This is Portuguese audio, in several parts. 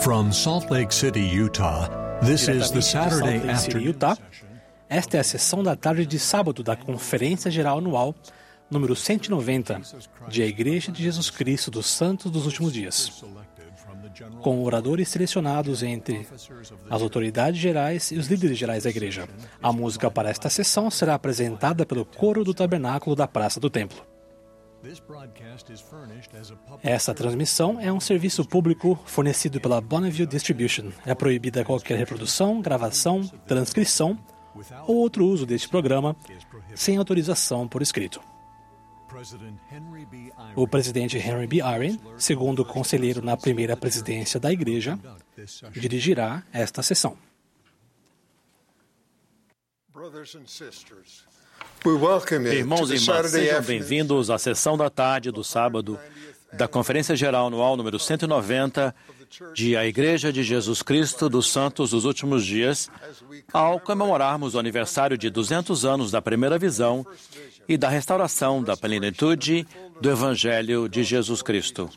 From Salt Lake City, Utah, this is the Diretamente de Salt Saturday Lake City, Utah, esta é a sessão da tarde de sábado da Conferência Geral Anual número 190 de A Igreja de Jesus Cristo dos Santos dos Últimos Dias, com oradores selecionados entre as autoridades gerais e os líderes gerais da igreja. A música para esta sessão será apresentada pelo coro do tabernáculo da Praça do Templo. Essa transmissão é um serviço público fornecido pela Bonneville Distribution. É proibida qualquer reprodução, gravação, transcrição ou outro uso deste programa sem autorização por escrito. O presidente Henry B. Eyring, segundo conselheiro na primeira presidência da igreja, dirigirá esta sessão. Irmãos e irmãs, sejam bem-vindos à sessão da tarde do sábado da Conferência Geral Anual número 190 de A Igreja de Jesus Cristo dos Santos dos Últimos Dias, ao comemorarmos o aniversário de 200 anos da primeira visão e da restauração da plenitude do Evangelho de Jesus Cristo.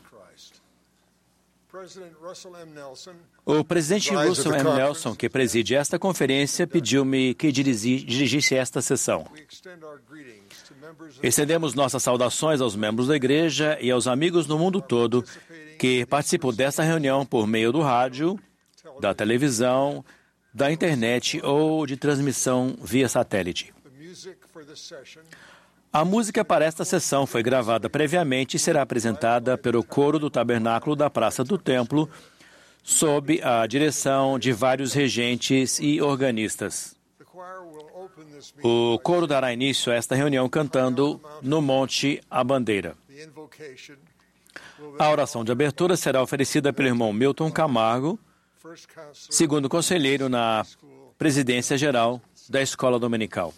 O presidente Russell M. Nelson, que preside esta conferência, pediu-me que dirigi- dirigisse esta sessão. Estendemos nossas saudações aos membros da igreja e aos amigos no mundo todo que participam desta reunião por meio do rádio, da televisão, da internet ou de transmissão via satélite. A música para esta sessão foi gravada previamente e será apresentada pelo coro do tabernáculo da Praça do Templo, sob a direção de vários regentes e organistas. O coro dará início a esta reunião cantando no Monte a Bandeira. A oração de abertura será oferecida pelo irmão Milton Camargo, segundo conselheiro na presidência geral da Escola Dominical.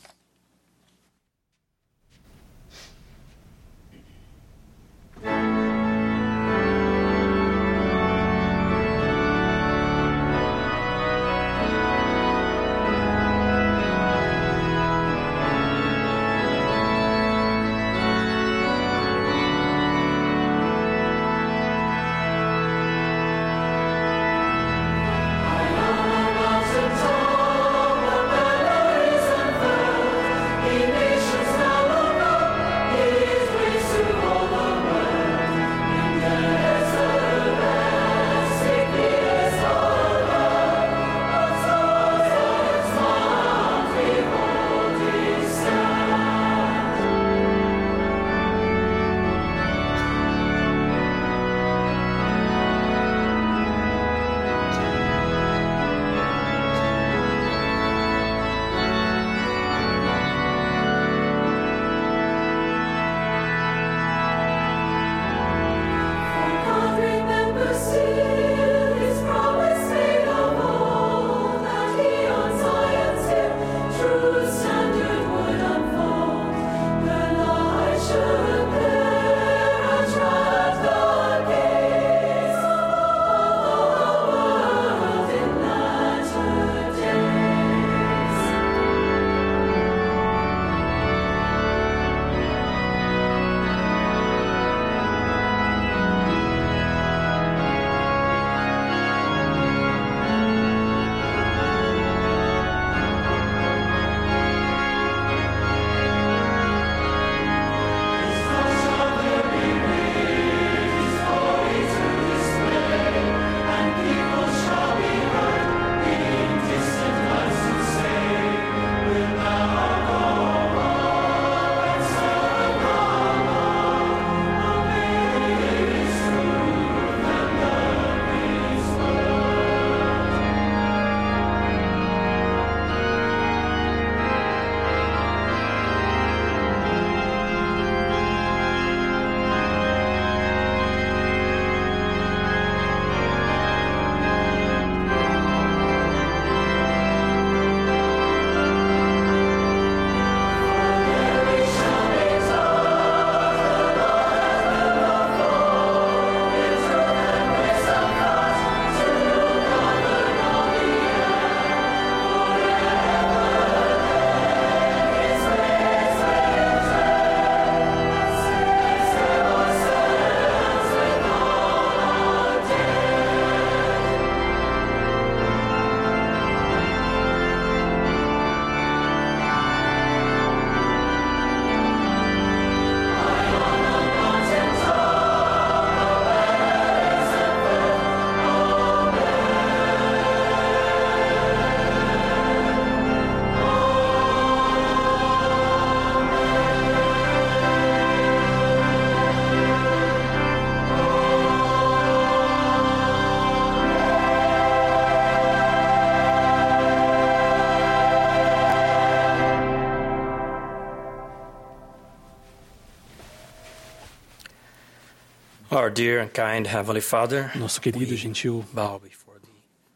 Our dear and kind Heavenly Father, Nosso querido e gentil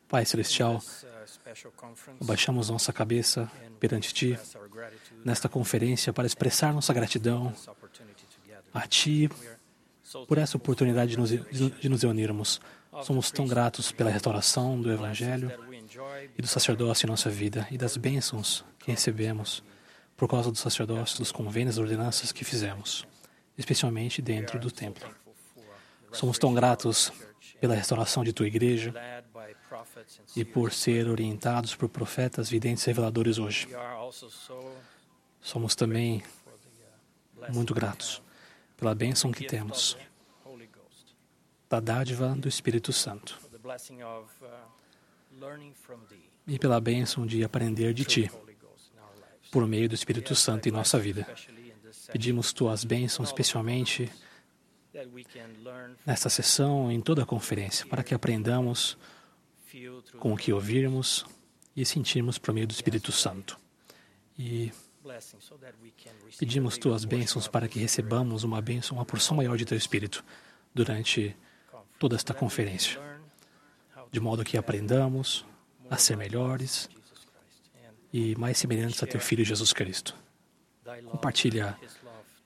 Pai Celestial, abaixamos nossa cabeça perante Ti nesta conferência para expressar nossa gratidão a Ti por essa oportunidade de nos, de nos reunirmos. Somos tão gratos pela restauração do Evangelho e do sacerdócio em nossa vida e das bênçãos que recebemos por causa do sacerdócio, dos convênios e ordenanças que fizemos, especialmente dentro do templo. Somos tão gratos pela restauração de tua igreja e por ser orientados por profetas, videntes e reveladores hoje. Somos também muito gratos pela bênção que temos da dádiva do Espírito Santo e pela bênção de aprender de Ti por meio do Espírito Santo em nossa vida. Pedimos Tuas bênçãos especialmente nesta sessão, em toda a conferência, para que aprendamos com o que ouvirmos e sentirmos por meio do Espírito Santo. E pedimos tuas bênçãos para que recebamos uma bênção, uma porção maior de teu Espírito durante toda esta conferência, de modo que aprendamos a ser melhores e mais semelhantes a teu Filho Jesus Cristo. Compartilha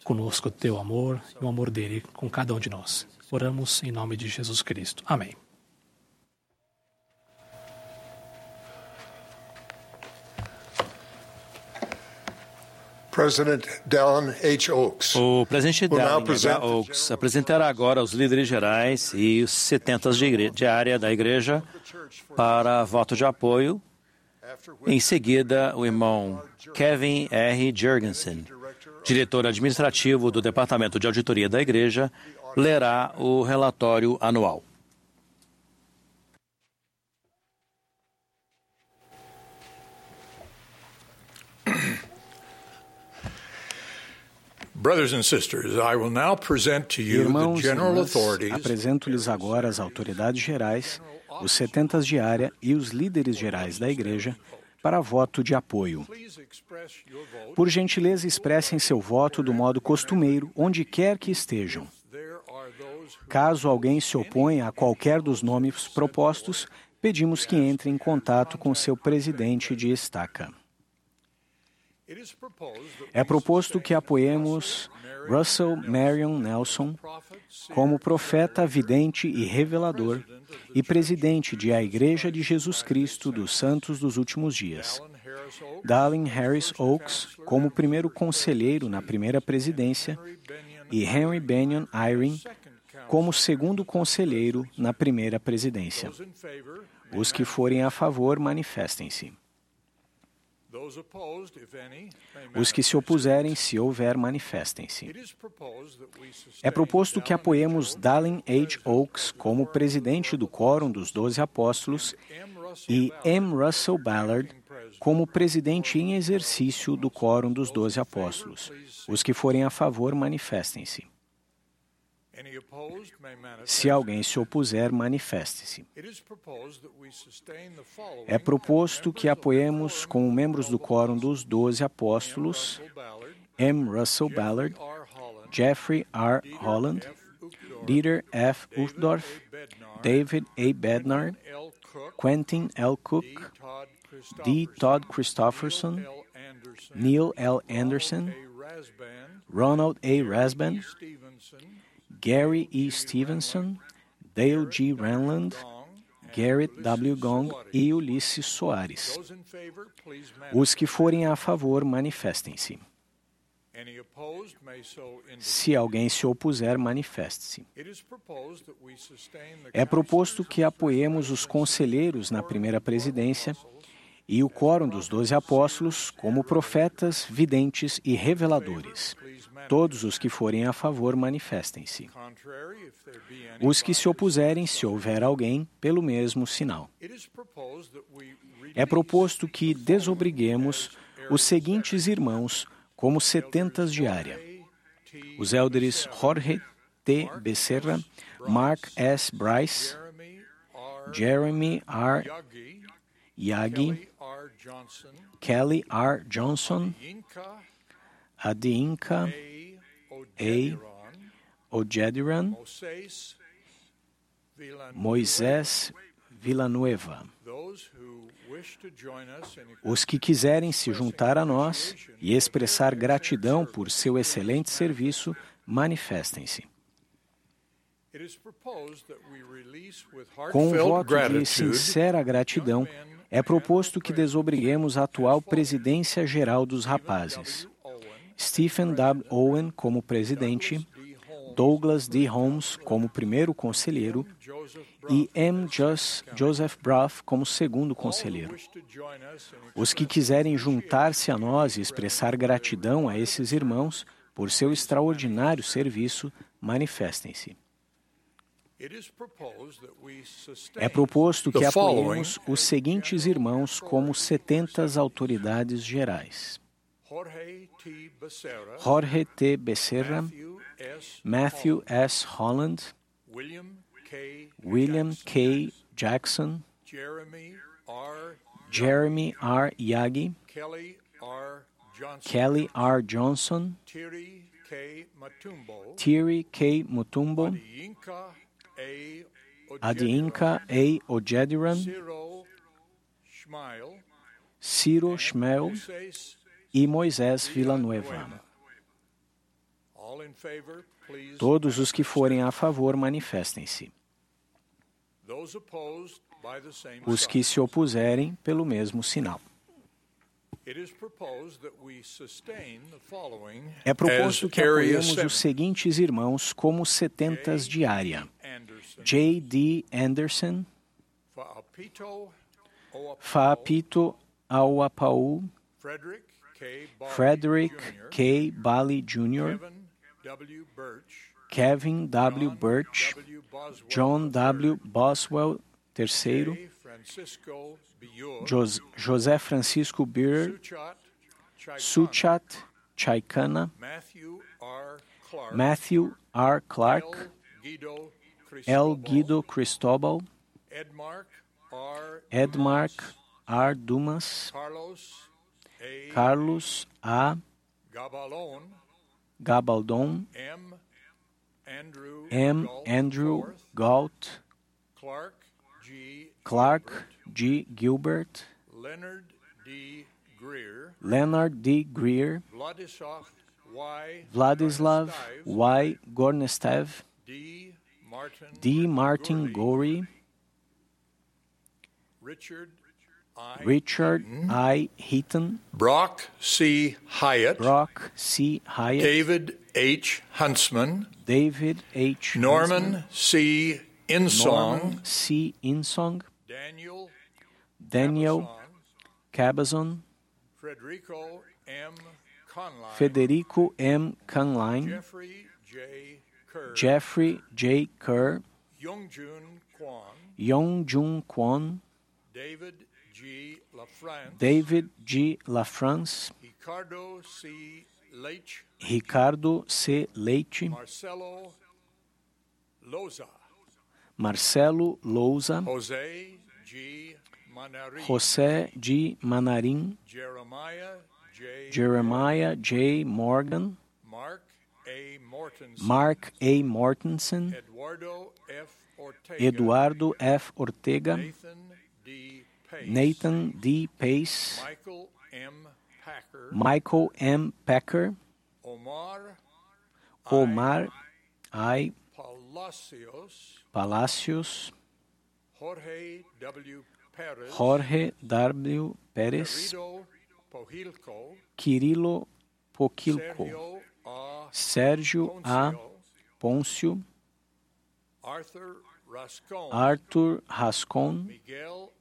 conosco o teu amor e o amor dele com cada um de nós. Oramos em nome de Jesus Cristo. Amém. O presidente Dallin H. Oaks apresentará agora os líderes gerais e os 70 de, de área da igreja para voto de apoio. Em seguida, o irmão Kevin R. Jurgensen, diretor administrativo do Departamento de Auditoria da Igreja, lerá o relatório anual. Irmãos e irmãs, apresento-lhes agora as autoridades gerais, os setentas de área e os líderes gerais da Igreja para voto de apoio. Por gentileza, expressem seu voto do modo costumeiro, onde quer que estejam. Caso alguém se oponha a qualquer dos nomes propostos, pedimos que entre em contato com seu presidente de estaca. É proposto que apoiemos Russell Marion Nelson como profeta, vidente e revelador e presidente de a Igreja de Jesus Cristo dos Santos dos Últimos Dias. Dallin Harris Oaks como primeiro conselheiro na primeira presidência e Henry Benyon Eyring como segundo conselheiro na primeira presidência. Os que forem a favor, manifestem-se. Os que se opuserem, se houver, manifestem-se. É proposto que apoiemos Dallin H. Oaks como presidente do Quórum dos Doze Apóstolos e M. Russell Ballard como presidente em exercício do Quórum dos Doze Apóstolos. Os que forem a favor, manifestem-se. Se alguém se opuser, manifeste-se. É proposto que apoiemos como membros do Quórum dos Doze Apóstolos M. Russell Ballard, Jeffrey R. Holland, Dieter F. Uchtdorf, David A. Bednar, Quentin L. Cook, D. Todd Christofferson, Neil L. Anderson, Ronald A. Rasban, Gary E. Stevenson, Dale G. Ranland, Garrett W. Gong e Ulisses Soares. Os que forem a favor, manifestem-se. Se alguém se opuser, manifeste-se. É proposto que apoiemos os conselheiros na primeira presidência e o quórum dos doze apóstolos como profetas, videntes e reveladores. Todos os que forem a favor, manifestem-se. Os que se opuserem, se houver alguém, pelo mesmo sinal. É proposto que desobriguemos os seguintes irmãos como setentas diária. Os élderes Jorge T. Becerra, Mark S. Bryce, Jeremy R. Yagi, Kelly R. Johnson, Adinka A. Ojediran, Moisés Villanueva. Os que quiserem se juntar a nós e expressar gratidão por seu excelente serviço, manifestem-se. Com um voto de sincera gratidão, é proposto que desobriguemos a atual presidência geral dos rapazes. Stephen W. Owen como presidente, Douglas D. Holmes como primeiro conselheiro e M. Just Joseph Bruff como segundo conselheiro. Os que quiserem juntar-se a nós e expressar gratidão a esses irmãos por seu extraordinário serviço, manifestem-se. É proposto que apoiemos os seguintes irmãos como setentas autoridades gerais. Jorge T. Becerra, Matthew S. Holland, William K. Jackson, Jeremy R. Yagi, Kelly R. Johnson, Thierry K. Mutumbo, Adinka A. Ojediran, Ciro Schmel e Moisés Villanueva. Todos os que forem a favor, manifestem-se. Os que se opuserem, pelo mesmo sinal. É proposto que apoiemos os seguintes irmãos como setentas diária: J. D. Anderson, Faapito Auapau, Frederick K. Bali Jr., Kevin W. Birch, John W. Boswell III, José Francisco Beer, Suchat Chaikana, Matthew R. Clark, L. Guido Cristobal, Edmark R. Dumas, Carlos A. Gabaldon, M. Andrew Galt, Clark G. Gilbert, Leonard D. Greer, Leonard D. Greer Vladislav Y. Gornestev, D. Martin, D. Martin Gorey, Richard. Richard I. Heaton, Brock C. Hyatt, Brock C. Hyatt, David H. Huntsman, David H. Norman Huntsman, C. Insong, Norman C. Insong, Daniel Daniel Cabazon, Federico M. Conline, Federico M. Conline, Jeffrey J. Kerr, Jeffrey J. Kerr, Youngjun Kwan, Yongjun Kwon, David David G. LaFrance, Ricardo C. Leitch, Ricardo C. Leite, Marcelo Loza, Marcelo Louza, Jose G. Manari, José G. Manarim, Jeremiah J. Jeremiah J. Morgan, Mark A. Mortensen, Mark A. Mortensen, Eduardo F. Ortega, Eduardo F. Ortega, Nathan D. Nathan D. Pace, Michael M. Packer, Omar Omar I. Palacios, Jorge W. Perez, Jorge W. Pérez, Pojilco, Quirilo Poquilco, Sergio Sérgio A. Pôncio, Arthur Rascon, Arthur Rascon, Miguel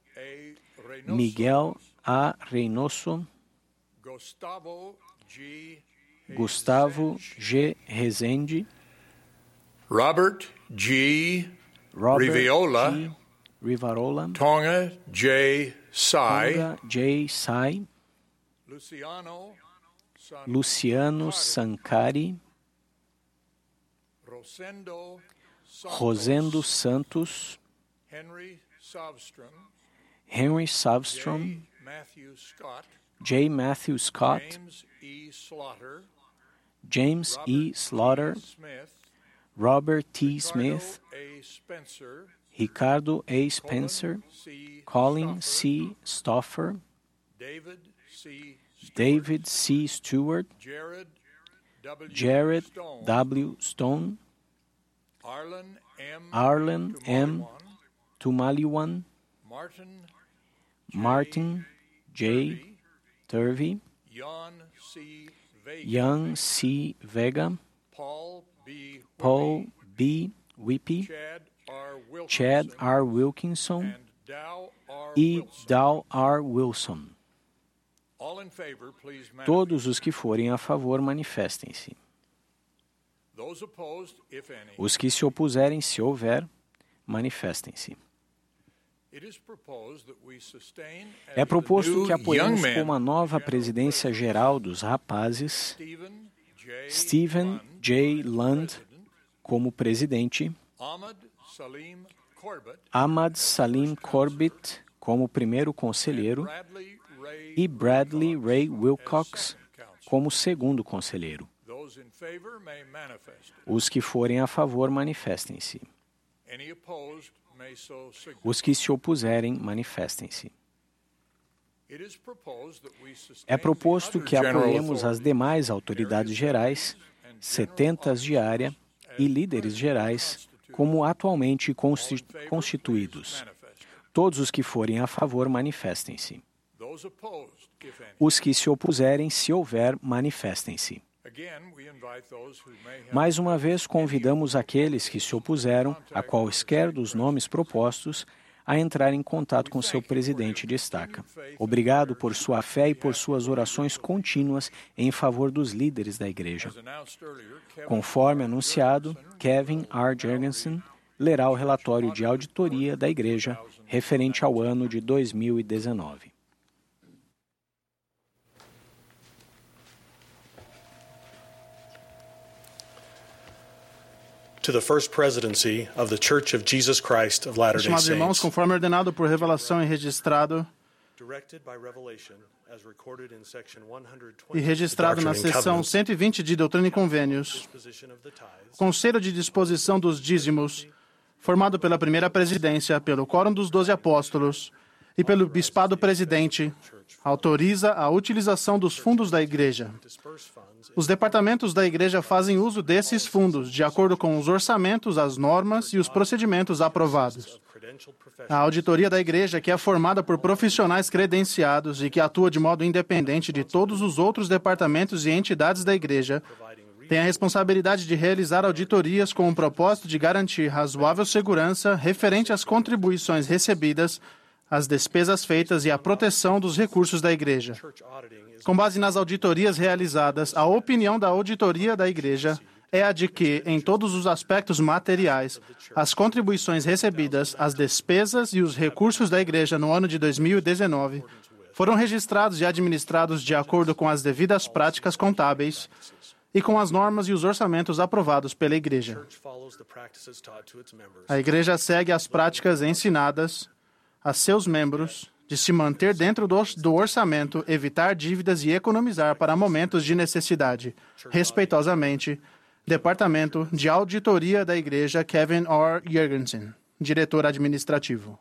Miguel A. Reynoso, Gustavo G. Gustavo G. Rezende, Robert G. Robert Riviola, G. Rivarola, Tonga J. Sai, Tonga J. Sai, Luciano Luciano Sancari, Rosendo Santos, Rosendo Santos, Henry Savstrom, Henry Savstrom, J. Matthew Scott, J. Matthew Scott, James E. Slaughter, James E. Slaughter, Smith, Robert T. Smith, Ricardo A. Spencer, Colin C. Stoffer, David C. Stewart, Jared W. Stone, Arlen M. Tumaliwan, Martin J. Turvey, Young C. Vega, Paul B. Whippy, Chad R. Wilkinson e Dow R. Wilson. Todos os que forem a favor, manifestem-se. Os que se opuserem, se houver, manifestem-se. É proposto que apoiemos como a nova presidência geral dos rapazes Stephen J. Lund como presidente, Ahmad Salim Corbett como primeiro conselheiro. E Bradley Ray Wilcox como segundo conselheiro. Os que forem a favor, manifestem-se. Os que se opuserem, manifestem-se. É proposto que apoiemos as demais autoridades gerais, setentas de área e líderes gerais, como atualmente constituídos. Todos os que forem a favor, manifestem-se. Os que se opuserem, se houver, manifestem-se. Mais uma vez, convidamos aqueles que se opuseram a quaisquer dos nomes propostos a entrar em contato com seu presidente de estaca. Obrigado por sua fé e por suas orações contínuas em favor dos líderes da igreja. Conforme anunciado, Kevin R. Jergensen lerá o relatório de auditoria da igreja referente ao ano de 2019. To the First Presidency of the Church of Jesus Christ of Latter-day Estimados irmãos, conforme ordenado por revelação e registrado e registrado na seção 120 de Doutrina e Convênios, Conselho de Disposição dos Dízimos, formado pela primeira presidência, pelo Quórum dos Doze Apóstolos e pelo Bispado Presidente, autoriza a utilização dos fundos da Igreja. Os departamentos da Igreja fazem uso desses fundos de acordo com os orçamentos, as normas e os procedimentos aprovados. A auditoria da Igreja, que é formada por profissionais credenciados e que atua de modo independente de todos os outros departamentos e entidades da Igreja, tem a responsabilidade de realizar auditorias com o propósito de garantir razoável segurança referente às contribuições recebidas as despesas feitas e a proteção dos recursos da Igreja. Com base nas auditorias realizadas, a opinião da auditoria da Igreja é a de que, em todos os aspectos materiais, as contribuições recebidas, as despesas e os recursos da Igreja no ano de 2019 foram registrados e administrados de acordo com as devidas práticas contábeis e com as normas e os orçamentos aprovados pela Igreja. A Igreja segue as práticas ensinadas a seus membros de se manter dentro do, orçamento, evitar dívidas e economizar para momentos de necessidade. Respeitosamente, Departamento de Auditoria da Igreja Kevin R. Jurgensen, diretor administrativo.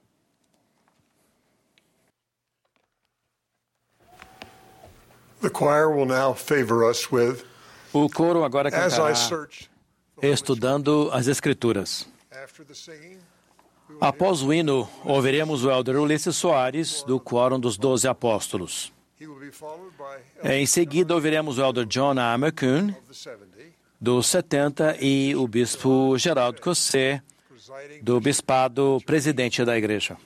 The choir will now favor us with o coro agora cantará estudando as Escrituras. Após o hino, ouviremos o elder Ulisses Soares, do Quórum dos Doze Apóstolos. Em seguida, ouviremos o elder John A. McCune, do 70, e o bispo Geraldo Cossé, do Bispado Presidente da Igreja.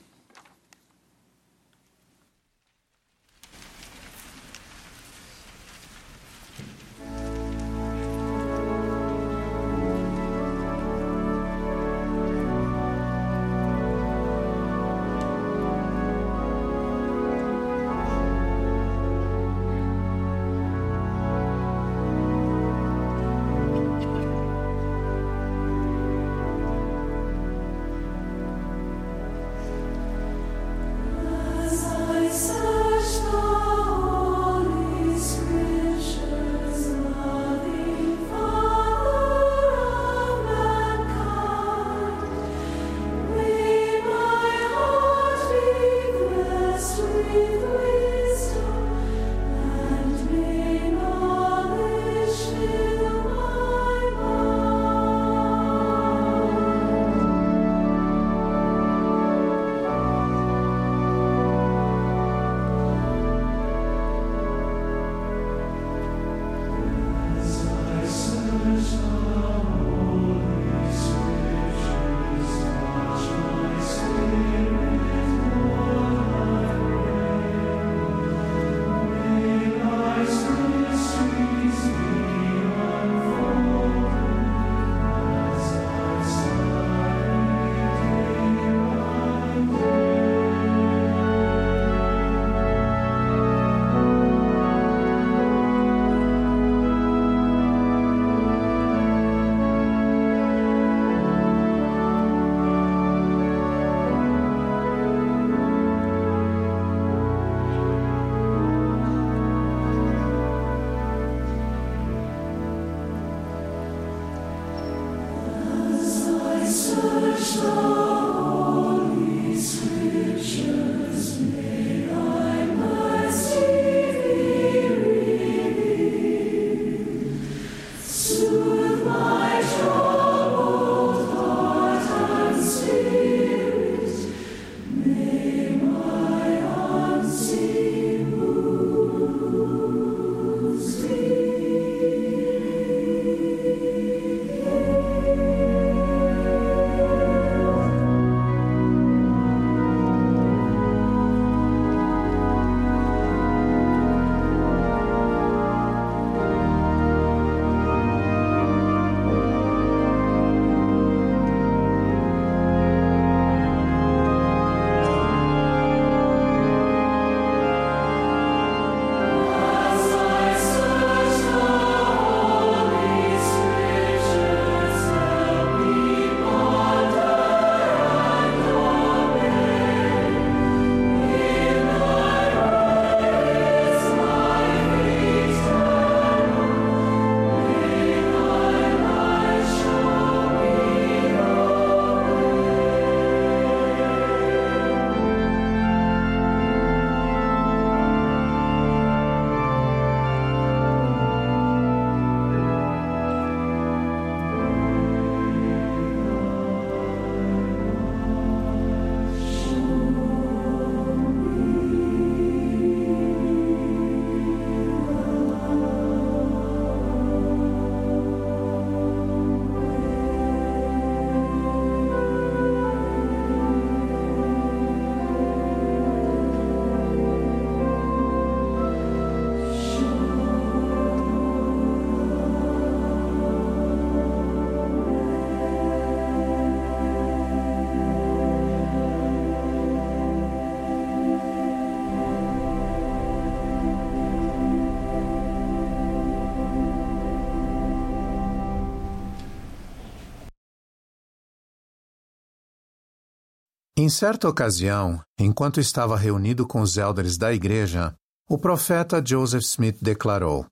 Em certa ocasião, enquanto estava reunido com os elders da igreja, o profeta Joseph Smith declarou: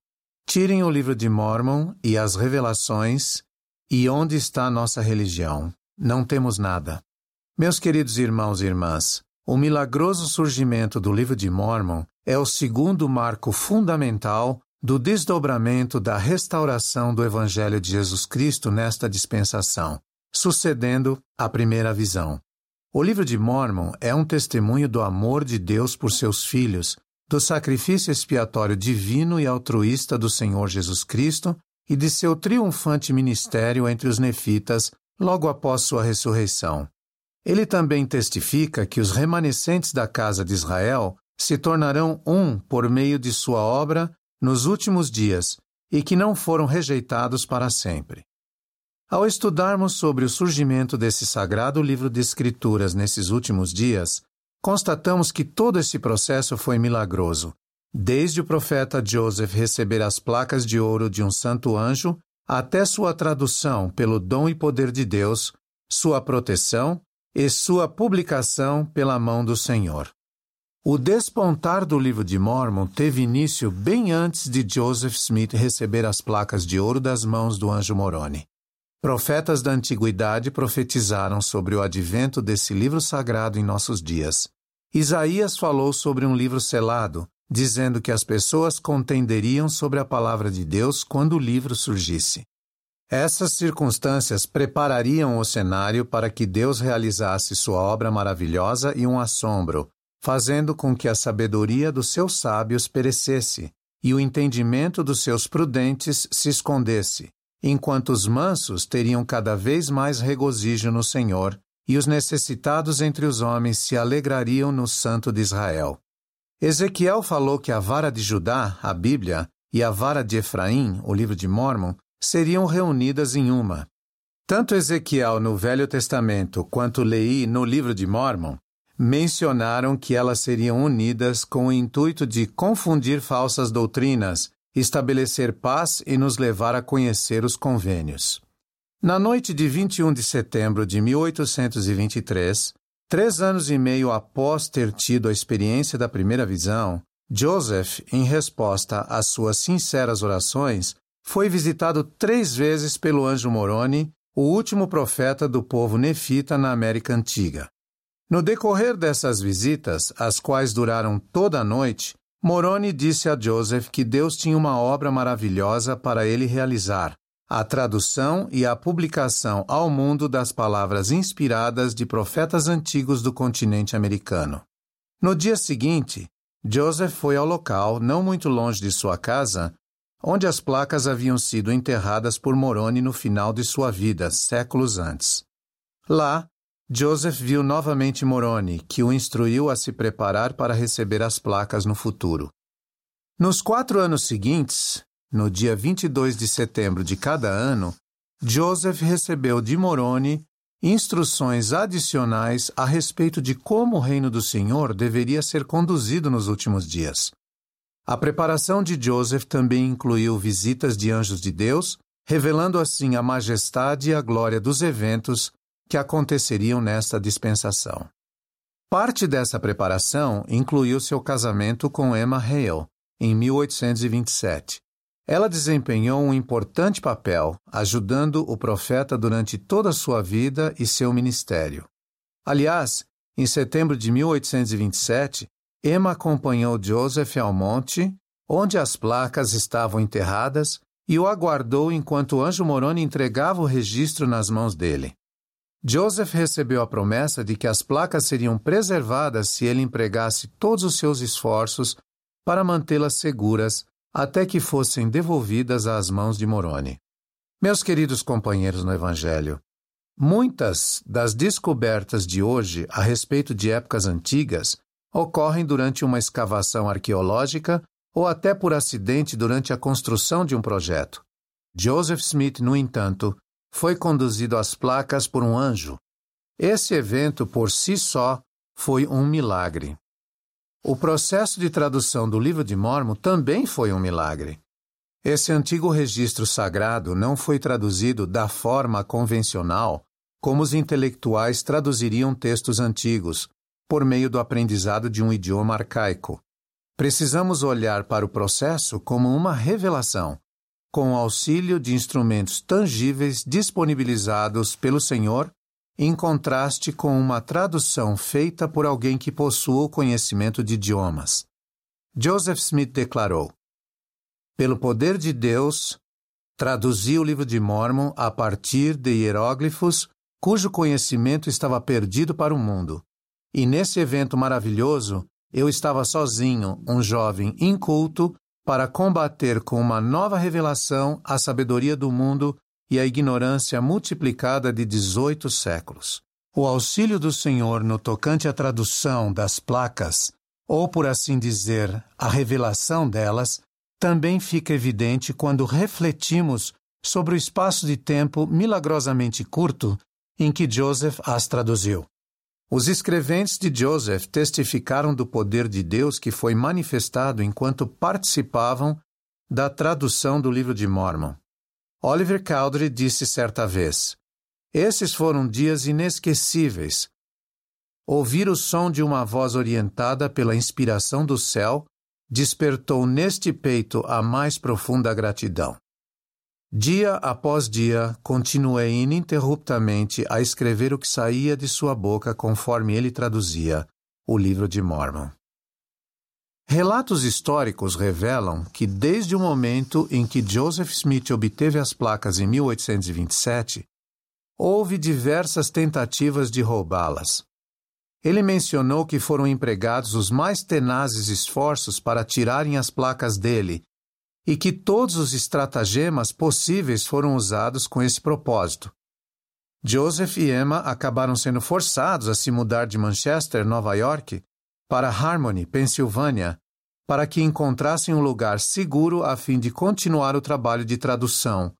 Tirem o livro de Mormon e as revelações, e onde está nossa religião? Não temos nada. Meus queridos irmãos e irmãs, o milagroso surgimento do livro de Mormon é o segundo marco fundamental do desdobramento da restauração do Evangelho de Jesus Cristo nesta dispensação, sucedendo à primeira visão. O livro de Mormon é um testemunho do amor de Deus por seus filhos, do sacrifício expiatório divino e altruísta do Senhor Jesus Cristo e de seu triunfante ministério entre os nefitas logo após sua ressurreição. Ele também testifica que os remanescentes da casa de Israel se tornarão um por meio de sua obra nos últimos dias e que não foram rejeitados para sempre. Ao estudarmos sobre o surgimento desse sagrado livro de Escrituras nesses últimos dias, constatamos que todo esse processo foi milagroso, desde o profeta Joseph receber as placas de ouro de um santo anjo até sua tradução pelo dom e poder de Deus, sua proteção e sua publicação pela mão do Senhor. O despontar do livro de Mormon teve início bem antes de Joseph Smith receber as placas de ouro das mãos do anjo Moroni. Profetas da antiguidade profetizaram sobre o advento desse livro sagrado em nossos dias. Isaías falou sobre um livro selado, dizendo que as pessoas contenderiam sobre a palavra de Deus quando o livro surgisse. Essas circunstâncias preparariam o cenário para que Deus realizasse sua obra maravilhosa e um assombro, fazendo com que a sabedoria dos seus sábios perecesse e o entendimento dos seus prudentes se escondesse, enquanto os mansos teriam cada vez mais regozijo no Senhor, e os necessitados entre os homens se alegrariam no Santo de Israel. Ezequiel falou que a vara de Judá, a Bíblia, e a vara de Efraim, o livro de Mormon, seriam reunidas em uma. Tanto Ezequiel no Velho Testamento quanto Leí no livro de Mormon mencionaram que elas seriam unidas com o intuito de confundir falsas doutrinas estabelecer paz e nos levar a conhecer os convênios. Na noite de 21 de setembro de 1823, três anos e meio após ter tido a experiência da primeira visão, Joseph, em resposta às suas sinceras orações, foi visitado três vezes pelo anjo Moroni, o último profeta do povo nefita na América Antiga. No decorrer dessas visitas, as quais duraram toda a noite, Moroni disse a Joseph que Deus tinha uma obra maravilhosa para ele realizar, a tradução e a publicação ao mundo das palavras inspiradas de profetas antigos do continente americano. No dia seguinte, Joseph foi ao local, não muito longe de sua casa, onde as placas haviam sido enterradas por Moroni no final de sua vida, séculos antes. Lá, Joseph viu novamente Moroni, que o instruiu a se preparar para receber as placas no futuro. Nos quatro anos seguintes, no dia 22 de setembro de cada ano, Joseph recebeu de Moroni instruções adicionais a respeito de como o reino do Senhor deveria ser conduzido nos últimos dias. A preparação de Joseph também incluiu visitas de anjos de Deus, revelando assim a majestade e a glória dos eventos que aconteceriam nesta dispensação. Parte dessa preparação incluiu seu casamento com Emma Hale, em 1827, ela desempenhou um importante papel, ajudando o profeta durante toda a sua vida e seu ministério. Aliás, em setembro de 1827, Emma acompanhou Joseph ao monte, onde as placas estavam enterradas, e o aguardou enquanto o anjo Moroni entregava o registro nas mãos dele. Joseph recebeu a promessa de que as placas seriam preservadas se ele empregasse todos os seus esforços para mantê-las seguras até que fossem devolvidas às mãos de Moroni. Meus queridos companheiros no Evangelho, muitas das descobertas de hoje a respeito de épocas antigas ocorrem durante uma escavação arqueológica ou até por acidente durante a construção de um projeto. Joseph Smith, no entanto, foi conduzido às placas por um anjo. Esse evento por si só foi um milagre. O processo de tradução do livro de Mormon também foi um milagre. Esse antigo registro sagrado não foi traduzido da forma convencional como os intelectuais traduziriam textos antigos, por meio do aprendizado de um idioma arcaico. Precisamos olhar para o processo como uma revelação, com o auxílio de instrumentos tangíveis disponibilizados pelo Senhor em contraste com uma tradução feita por alguém que possua o conhecimento de idiomas. Joseph Smith declarou: Pelo poder de Deus, traduzi o livro de Mormon a partir de hieróglifos cujo conhecimento estava perdido para o mundo. E nesse evento maravilhoso, eu estava sozinho, um jovem inculto, para combater com uma nova revelação a sabedoria do mundo e a ignorância multiplicada de 18 séculos. O auxílio do Senhor no tocante à tradução das placas, ou por assim dizer, a revelação delas, também fica evidente quando refletimos sobre o espaço de tempo milagrosamente curto em que Joseph as traduziu. Os escreventes de Joseph testificaram do poder de Deus que foi manifestado enquanto participavam da tradução do livro de Mormon. Oliver Cowdery disse certa vez: Esses foram dias inesquecíveis. Ouvir o som de uma voz orientada pela inspiração do céu despertou neste peito a mais profunda gratidão. Dia após dia, continuei ininterruptamente a escrever o que saía de sua boca conforme ele traduzia o livro de Mormon. Relatos históricos revelam que, desde o momento em que Joseph Smith obteve as placas em 1827, houve diversas tentativas de roubá-las. Ele mencionou que foram empregados os mais tenazes esforços para tirarem as placas dele e que todos os estratagemas possíveis foram usados com esse propósito. Joseph e Emma acabaram sendo forçados a se mudar de Manchester, Nova York, para Harmony, Pensilvânia, para que encontrassem um lugar seguro a fim de continuar o trabalho de tradução,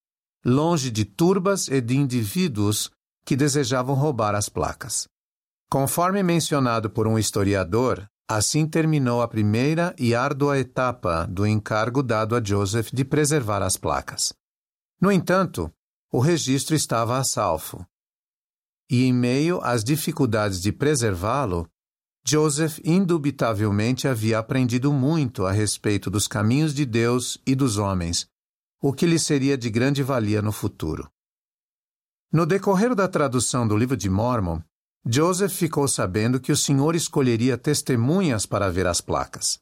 longe de turbas e de indivíduos que desejavam roubar as placas. Conforme mencionado por um historiador, assim terminou a primeira e árdua etapa do encargo dado a Joseph de preservar as placas. No entanto, o registro estava a salvo. E em meio às dificuldades de preservá-lo, Joseph indubitavelmente havia aprendido muito a respeito dos caminhos de Deus e dos homens, o que lhe seria de grande valia no futuro. No decorrer da tradução do livro de Mormon, Joseph ficou sabendo que o Senhor escolheria testemunhas para ver as placas.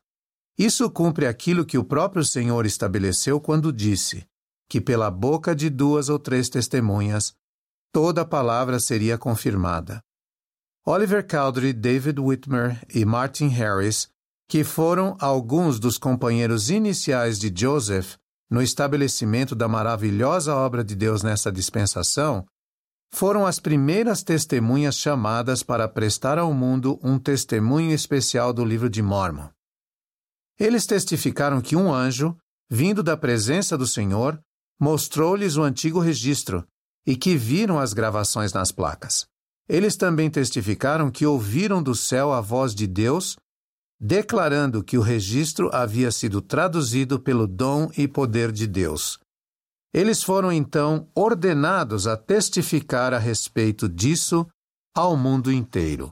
Isso cumpre aquilo que o próprio Senhor estabeleceu quando disse: que pela boca de duas ou três testemunhas toda palavra seria confirmada. Oliver Cowdery, David Whitmer e Martin Harris, que foram alguns dos companheiros iniciais de Joseph no estabelecimento da maravilhosa obra de Deus nessa dispensação, foram as primeiras testemunhas chamadas para prestar ao mundo um testemunho especial do livro de Mormon. Eles testificaram que um anjo, vindo da presença do Senhor, mostrou-lhes o antigo registro e que viram as gravações nas placas. Eles também testificaram que ouviram do céu a voz de Deus, declarando que o registro havia sido traduzido pelo dom e poder de Deus. Eles foram então ordenados a testificar a respeito disso ao mundo inteiro.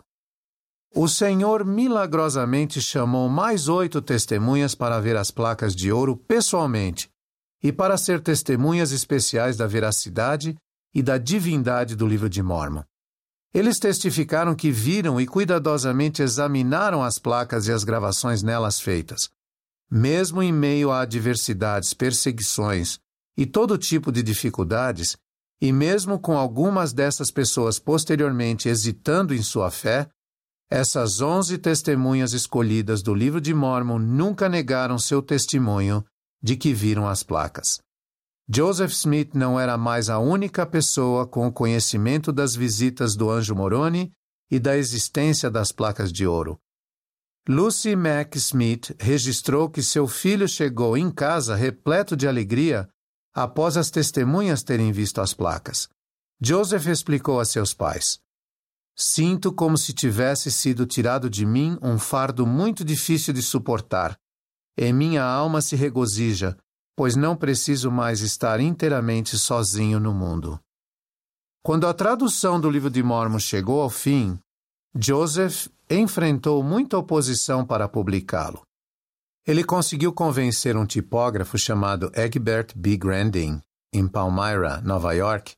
O Senhor milagrosamente chamou mais oito testemunhas para ver as placas de ouro pessoalmente e para ser testemunhas especiais da veracidade e da divindade do livro de Mormon. Eles testificaram que viram e cuidadosamente examinaram as placas e as gravações nelas feitas. Mesmo em meio a adversidades, perseguições e todo tipo de dificuldades, e mesmo com algumas dessas pessoas posteriormente hesitando em sua fé, essas onze testemunhas escolhidas do livro de Mormon nunca negaram seu testemunho de que viram as placas. Joseph Smith não era mais a única pessoa com o conhecimento das visitas do anjo Moroni e da existência das placas de ouro. Lucy Mack Smith registrou que seu filho chegou em casa repleto de alegria após as testemunhas terem visto as placas. Joseph explicou a seus pais: Sinto como se tivesse sido tirado de mim um fardo muito difícil de suportar. E minha alma se regozija, pois não preciso mais estar inteiramente sozinho no mundo. Quando a tradução do livro de Mormon chegou ao fim, Joseph enfrentou muita oposição para publicá-lo. Ele conseguiu convencer um tipógrafo chamado Egbert B. Grandin, em Palmyra, Nova York,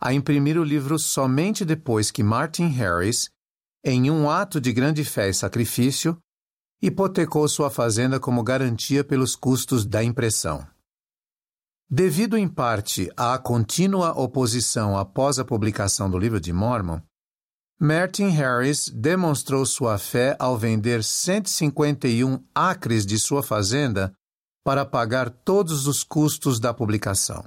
a imprimir o livro somente depois que Martin Harris, em um ato de grande fé e sacrifício, hipotecou sua fazenda como garantia pelos custos da impressão. Devido em parte à contínua oposição após a publicação do livro de Mormon, Martin Harris demonstrou sua fé ao vender 151 acres de sua fazenda para pagar todos os custos da publicação.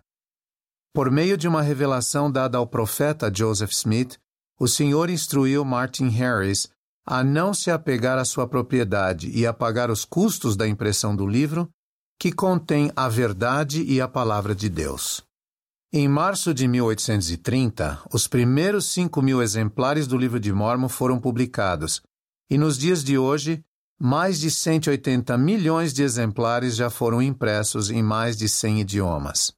Por meio de uma revelação dada ao profeta Joseph Smith, o Senhor instruiu Martin Harris a não se apegar à sua propriedade e a pagar os custos da impressão do livro que contém a verdade e a palavra de Deus. Em março de 1830, os primeiros 5 mil exemplares do Livro de Mormon foram publicados, e nos dias de hoje, mais de 180 milhões de exemplares já foram impressos em mais de 100 idiomas.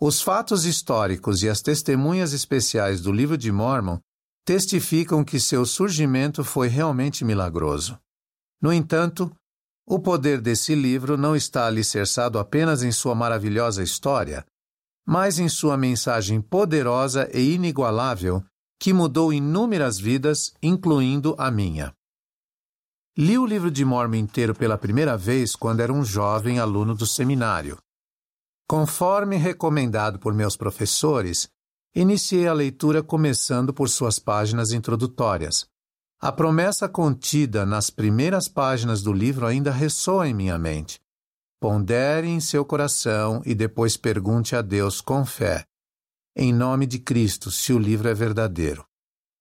Os fatos históricos e as testemunhas especiais do Livro de Mormon testificam que seu surgimento foi realmente milagroso. No entanto, o poder desse livro não está alicerçado apenas em sua maravilhosa história, mas em sua mensagem poderosa e inigualável que mudou inúmeras vidas, incluindo a minha. Li o livro de Mormon inteiro pela primeira vez quando era um jovem aluno do seminário. Conforme recomendado por meus professores, iniciei a leitura começando por suas páginas introdutórias, a promessa contida nas primeiras páginas do livro ainda ressoa em minha mente. Pondere em seu coração e depois pergunte a Deus com fé, em nome de Cristo, se o livro é verdadeiro.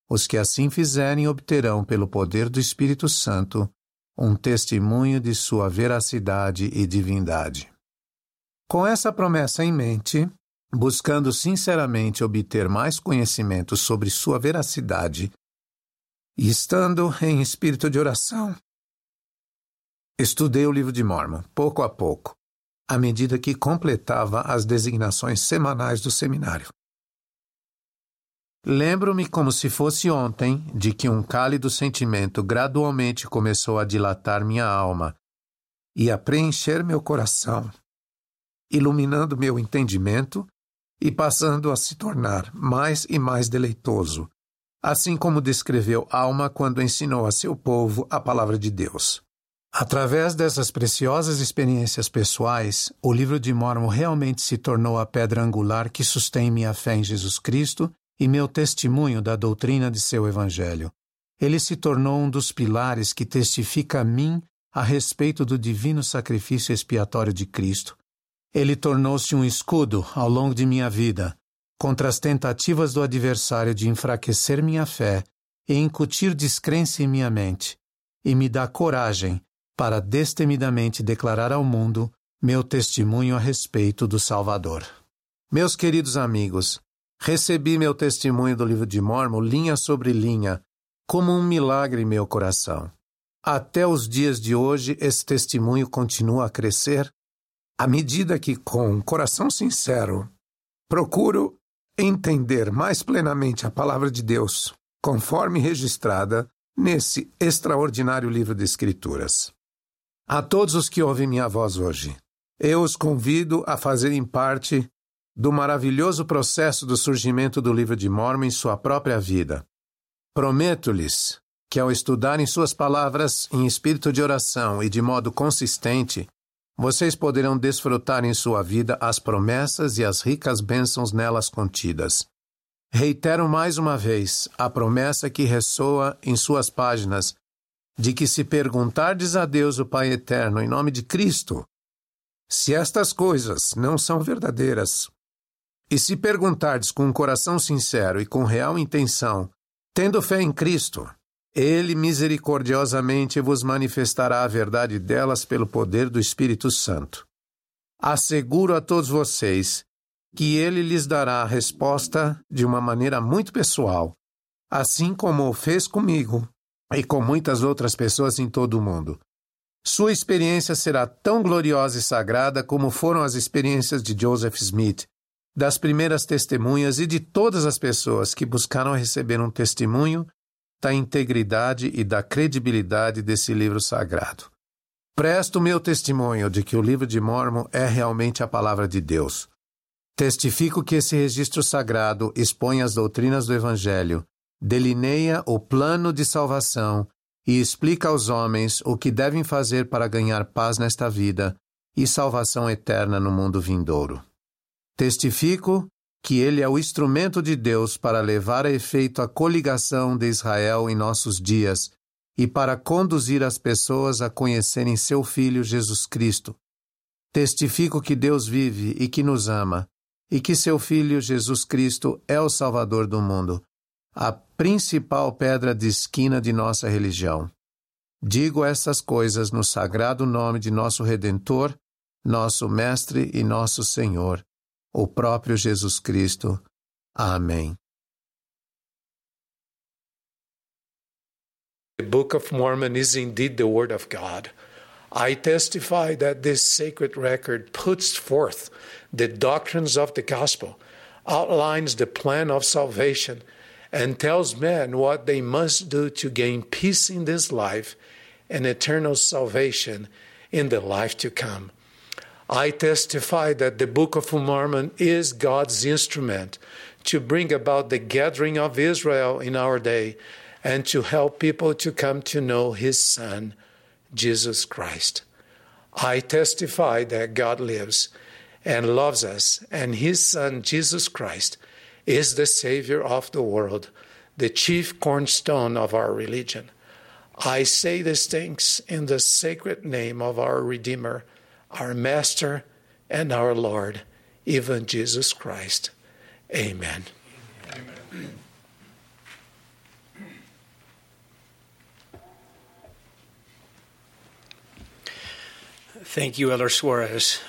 Os que assim fizerem obterão, pelo poder do Espírito Santo, um testemunho de sua veracidade e divindade. Com essa promessa em mente, buscando sinceramente obter mais conhecimento sobre sua veracidade e estando em espírito de oração, estudei o livro de Mormon, pouco a pouco, à medida que completava as designações semanais do seminário. Lembro-me como se fosse ontem de que um cálido sentimento gradualmente começou a dilatar minha alma e a preencher meu coração, iluminando meu entendimento e passando a se tornar mais e mais deleitoso, assim como descreveu Alma quando ensinou a seu povo a palavra de Deus. Através dessas preciosas experiências pessoais, o livro de Mormon realmente se tornou a pedra angular que sustém minha fé em Jesus Cristo e meu testemunho da doutrina de seu Evangelho. Ele se tornou um dos pilares que testifica a mim a respeito do divino sacrifício expiatório de Cristo. Ele tornou-se um escudo ao longo de minha vida contra as tentativas do adversário de enfraquecer minha fé e incutir descrença em minha mente, e me dá coragem para destemidamente declarar ao mundo meu testemunho a respeito do Salvador. Meus queridos amigos, recebi meu testemunho do livro de Mormon linha sobre linha, como um milagre em meu coração. Até os dias de hoje, esse testemunho continua a crescer à medida que, com um coração sincero, procuro entender mais plenamente a palavra de Deus, conforme registrada nesse extraordinário livro de Escrituras. A todos os que ouvem minha voz hoje, eu os convido a fazerem parte do maravilhoso processo do surgimento do livro de Mormon em sua própria vida. Prometo-lhes que, ao estudarem suas palavras em espírito de oração e de modo consistente, vocês poderão desfrutar em sua vida as promessas e as ricas bênçãos nelas contidas. Reitero mais uma vez a promessa que ressoa em suas páginas de que se perguntardes a Deus o Pai Eterno em nome de Cristo, se estas coisas não são verdadeiras, e se perguntardes com um coração sincero e com real intenção, tendo fé em Cristo, ele misericordiosamente vos manifestará a verdade delas pelo poder do Espírito Santo. Asseguro a todos vocês que ele lhes dará a resposta de uma maneira muito pessoal, assim como o fez comigo e com muitas outras pessoas em todo o mundo. Sua experiência será tão gloriosa e sagrada como foram as experiências de Joseph Smith, das primeiras testemunhas e de todas as pessoas que buscaram receber um testemunho da integridade e da credibilidade desse livro sagrado. Presto meu testemunho de que o livro de Mormon é realmente a palavra de Deus. Testifico que esse registro sagrado expõe as doutrinas do Evangelho delineia o plano de salvação e explica aos homens o que devem fazer para ganhar paz nesta vida e salvação eterna no mundo vindouro. Testifico que ele é o instrumento de Deus para levar a efeito a coligação de Israel em nossos dias e para conduzir as pessoas a conhecerem seu Filho Jesus Cristo. Testifico que Deus vive e que nos ama, e que seu Filho Jesus Cristo é o Salvador do mundo a principal pedra de esquina de nossa religião. Digo essas coisas no sagrado nome de nosso Redentor, nosso Mestre e nosso Senhor, o próprio Jesus Cristo. Amém. The Book of Mormon is indeed the Word of God. I testify that this sacred record puts forth the doctrines of the gospel, outlines the plan of salvation, and tells men what they must do to gain peace in this life and eternal salvation in the life to come. I testify that the Book of Mormon is God's instrument to bring about the gathering of Israel in our day and to help people to come to know His Son, Jesus Christ. I testify that God lives and loves us, and His Son, Jesus Christ, is the Savior of the world, the chief cornerstone of our religion. I say these things in the sacred name of our Redeemer, our Master, and our Lord, even Jesus Christ. Amen. Amen. Thank you, Elder Suarez.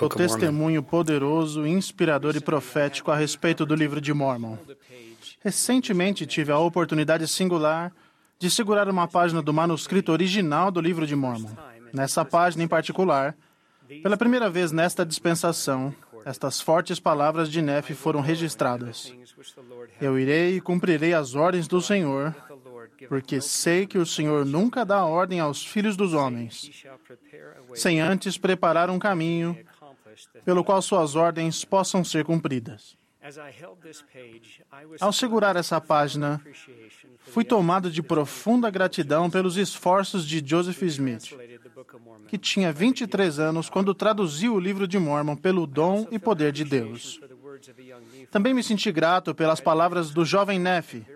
O testemunho poderoso, inspirador e profético a respeito do livro de Mormon. Recentemente tive a oportunidade singular de segurar uma página do manuscrito original do livro de Mormon. Nessa página em particular, pela primeira vez nesta dispensação, estas fortes palavras de Nefe foram registradas. Eu irei e cumprirei as ordens do Senhor, porque sei que o Senhor nunca dá ordem aos filhos dos homens, sem antes preparar um caminho pelo qual suas ordens possam ser cumpridas. Ao segurar essa página, fui tomado de profunda gratidão pelos esforços de Joseph Smith, que tinha 23 anos quando traduziu o livro de Mormon pelo dom e poder de Deus. Também me senti grato pelas palavras do jovem Nefe,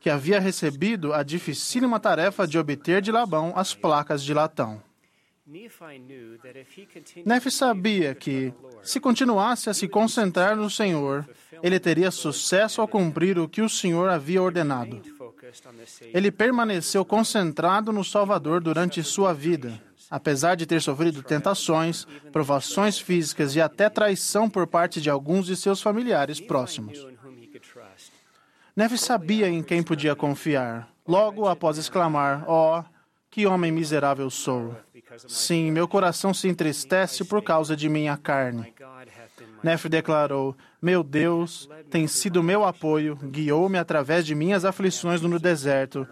que havia recebido a dificílima tarefa de obter de Labão as placas de latão. Nefe sabia que, se continuasse a se concentrar no Senhor, ele teria sucesso ao cumprir o que o Senhor havia ordenado. Ele permaneceu concentrado no Salvador durante sua vida, apesar de ter sofrido tentações, provações físicas e até traição por parte de alguns de seus familiares próximos. Neve sabia em quem podia confiar, logo após exclamar: Ó, oh, que homem miserável sou! Sim, meu coração se entristece por causa de minha carne. Nefe declarou: Meu Deus tem sido meu apoio, guiou-me através de minhas aflições no deserto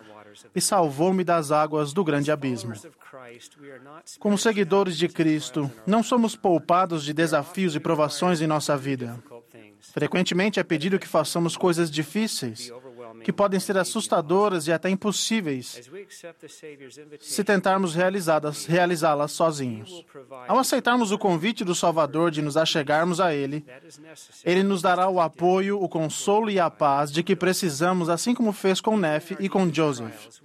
e salvou-me das águas do grande abismo. Como seguidores de Cristo, não somos poupados de desafios e provações em nossa vida. Frequentemente é pedido que façamos coisas difíceis, que podem ser assustadoras e até impossíveis se tentarmos realizá-las realizá sozinhos. Ao aceitarmos o convite do Salvador de nos achegarmos a Ele, Ele nos dará o apoio, o consolo e a paz de que precisamos, assim como fez com Nefe e com Joseph.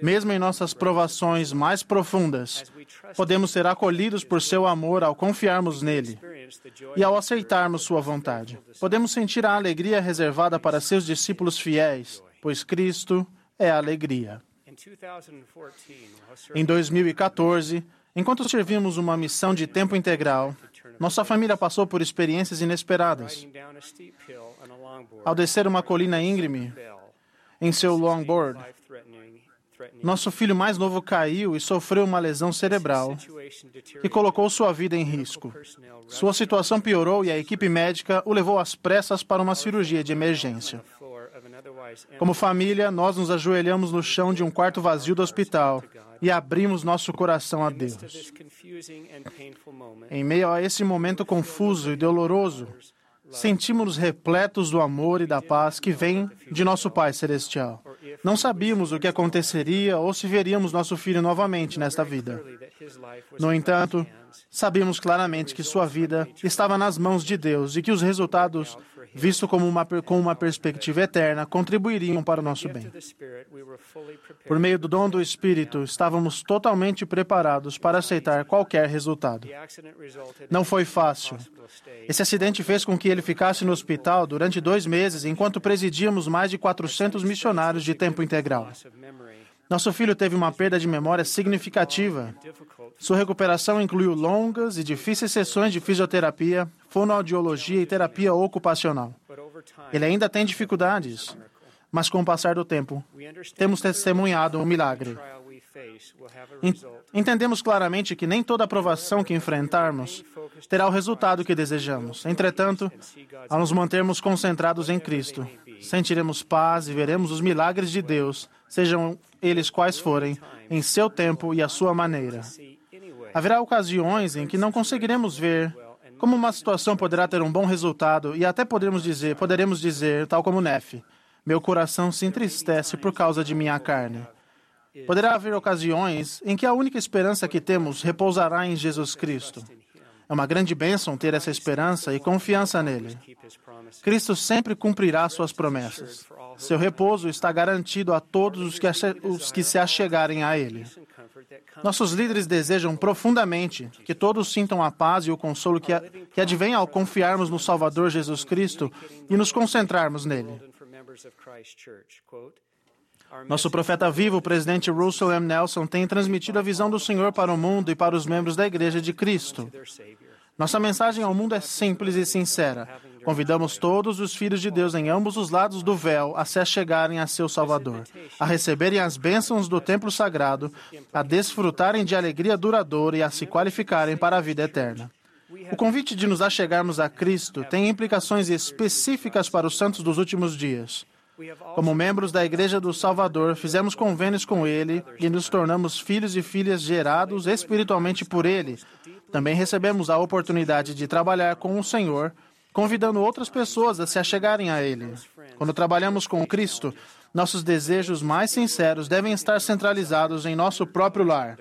Mesmo em nossas provações mais profundas, podemos ser acolhidos por seu amor ao confiarmos nele e ao aceitarmos sua vontade. Podemos sentir a alegria reservada para seus discípulos fiéis, pois Cristo é a alegria. Em 2014, enquanto servimos uma missão de tempo integral, nossa família passou por experiências inesperadas. Ao descer uma colina íngreme em seu longboard, nosso filho mais novo caiu e sofreu uma lesão cerebral que colocou sua vida em risco. Sua situação piorou e a equipe médica o levou às pressas para uma cirurgia de emergência. Como família, nós nos ajoelhamos no chão de um quarto vazio do hospital e abrimos nosso coração a Deus. Em meio a esse momento confuso e doloroso, sentimos-nos repletos do amor e da paz que vem de nosso Pai Celestial. Não sabíamos o que aconteceria ou se veríamos nosso filho novamente nesta vida. No entanto, sabíamos claramente que sua vida estava nas mãos de Deus e que os resultados, visto como uma, com uma perspectiva eterna, contribuiriam para o nosso bem. Por meio do dom do Espírito, estávamos totalmente preparados para aceitar qualquer resultado. Não foi fácil. Esse acidente fez com que ele ficasse no hospital durante dois meses, enquanto presidíamos mais de 400 missionários de tempo integral. Nosso filho teve uma perda de memória significativa. Sua recuperação incluiu longas e difíceis sessões de fisioterapia, fonoaudiologia e terapia ocupacional. Ele ainda tem dificuldades, mas com o passar do tempo, temos testemunhado um milagre. Entendemos claramente que nem toda aprovação que enfrentarmos terá o resultado que desejamos. Entretanto, ao nos mantermos concentrados em Cristo, sentiremos paz e veremos os milagres de Deus, sejam eles quais forem, em seu tempo e à sua maneira. Haverá ocasiões em que não conseguiremos ver como uma situação poderá ter um bom resultado e até poderemos dizer, poderemos dizer, tal como Nefe, meu coração se entristece por causa de minha carne. Poderá haver ocasiões em que a única esperança que temos repousará em Jesus Cristo. É uma grande bênção ter essa esperança e confiança nele. Cristo sempre cumprirá suas promessas. Seu repouso está garantido a todos os que, os que se achegarem a ele. Nossos líderes desejam profundamente que todos sintam a paz e o consolo que, que advém ao confiarmos no Salvador Jesus Cristo e nos concentrarmos nele. Nosso profeta vivo, o presidente Russell M. Nelson, tem transmitido a visão do Senhor para o mundo e para os membros da Igreja de Cristo. Nossa mensagem ao mundo é simples e sincera. Convidamos todos os filhos de Deus em ambos os lados do véu a se achegarem a seu Salvador, a receberem as bênçãos do templo sagrado, a desfrutarem de alegria duradoura e a se qualificarem para a vida eterna. O convite de nos achegarmos a Cristo tem implicações específicas para os santos dos últimos dias. Como membros da Igreja do Salvador, fizemos convênios com Ele e nos tornamos filhos e filhas gerados espiritualmente por Ele. Também recebemos a oportunidade de trabalhar com o Senhor convidando outras pessoas a se achegarem a Ele. Quando trabalhamos com Cristo, nossos desejos mais sinceros devem estar centralizados em nosso próprio lar.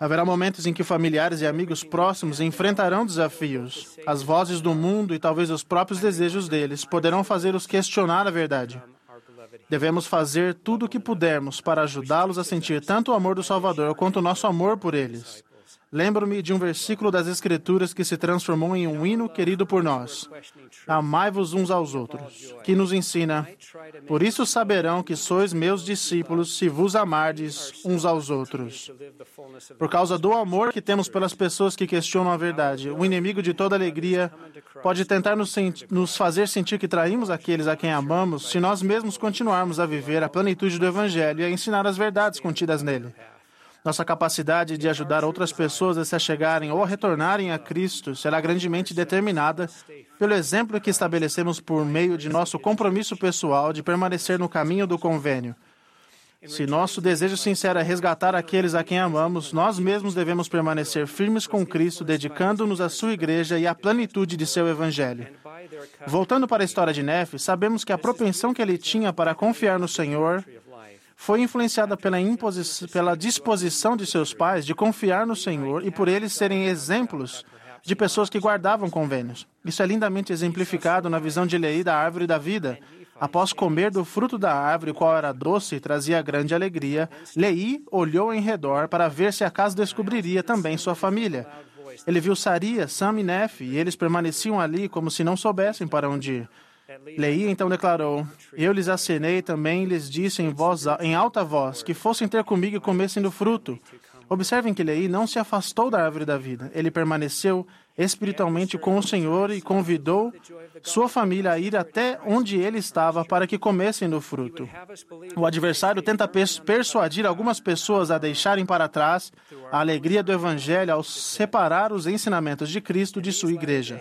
Haverá momentos em que familiares e amigos próximos enfrentarão desafios. As vozes do mundo e talvez os próprios desejos deles poderão fazê-los questionar a verdade. Devemos fazer tudo o que pudermos para ajudá-los a sentir tanto o amor do Salvador quanto o nosso amor por eles. Lembro-me de um versículo das Escrituras que se transformou em um hino querido por nós. Amai-vos uns aos outros, que nos ensina: Por isso saberão que sois meus discípulos se vos amardes uns aos outros. Por causa do amor que temos pelas pessoas que questionam a verdade, o inimigo de toda alegria pode tentar nos, nos fazer sentir que traímos aqueles a quem amamos se nós mesmos continuarmos a viver a plenitude do Evangelho e a ensinar as verdades contidas nele. Nossa capacidade de ajudar outras pessoas a se achegarem ou a retornarem a Cristo será grandemente determinada pelo exemplo que estabelecemos por meio de nosso compromisso pessoal de permanecer no caminho do convênio. Se nosso desejo sincero é resgatar aqueles a quem amamos, nós mesmos devemos permanecer firmes com Cristo, dedicando-nos à sua igreja e à plenitude de seu evangelho. Voltando para a história de Nefe, sabemos que a propensão que ele tinha para confiar no Senhor foi influenciada pela, pela disposição de seus pais de confiar no Senhor e por eles serem exemplos de pessoas que guardavam convênios. Isso é lindamente exemplificado na visão de Lei da árvore da vida. Após comer do fruto da árvore, qual era doce e trazia grande alegria, Lei olhou em redor para ver se acaso descobriria também sua família. Ele viu Saria, Sam e Nefe, e eles permaneciam ali como se não soubessem para onde ir. Lei então declarou: Eu lhes acenei também lhes disse em, voz, em alta voz que fossem ter comigo e comessem do fruto. Observem que Lei não se afastou da árvore da vida. Ele permaneceu espiritualmente com o Senhor e convidou sua família a ir até onde ele estava para que comessem do fruto. O adversário tenta persuadir algumas pessoas a deixarem para trás a alegria do Evangelho ao separar os ensinamentos de Cristo de sua igreja.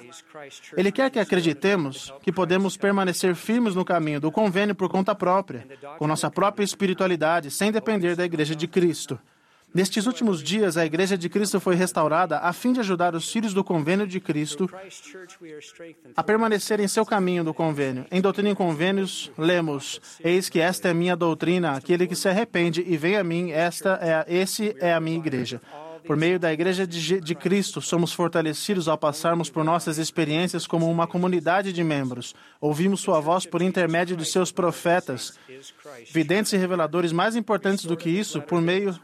Ele quer que acreditemos que podemos permanecer firmes no caminho do convênio por conta própria, com nossa própria espiritualidade, sem depender da igreja de Cristo. Nestes últimos dias, a Igreja de Cristo foi restaurada a fim de ajudar os filhos do convênio de Cristo a permanecer em seu caminho do convênio. Em Doutrina e Convênios, lemos: Eis que esta é minha doutrina, aquele que se arrepende e vem a mim, esta é, esse é a minha igreja. Por meio da Igreja de, de, Cristo, somos fortalecidos ao passarmos por nossas experiências como uma comunidade de membros. Ouvimos Sua voz por intermédio de seus profetas, videntes e reveladores mais importantes do que isso, por meio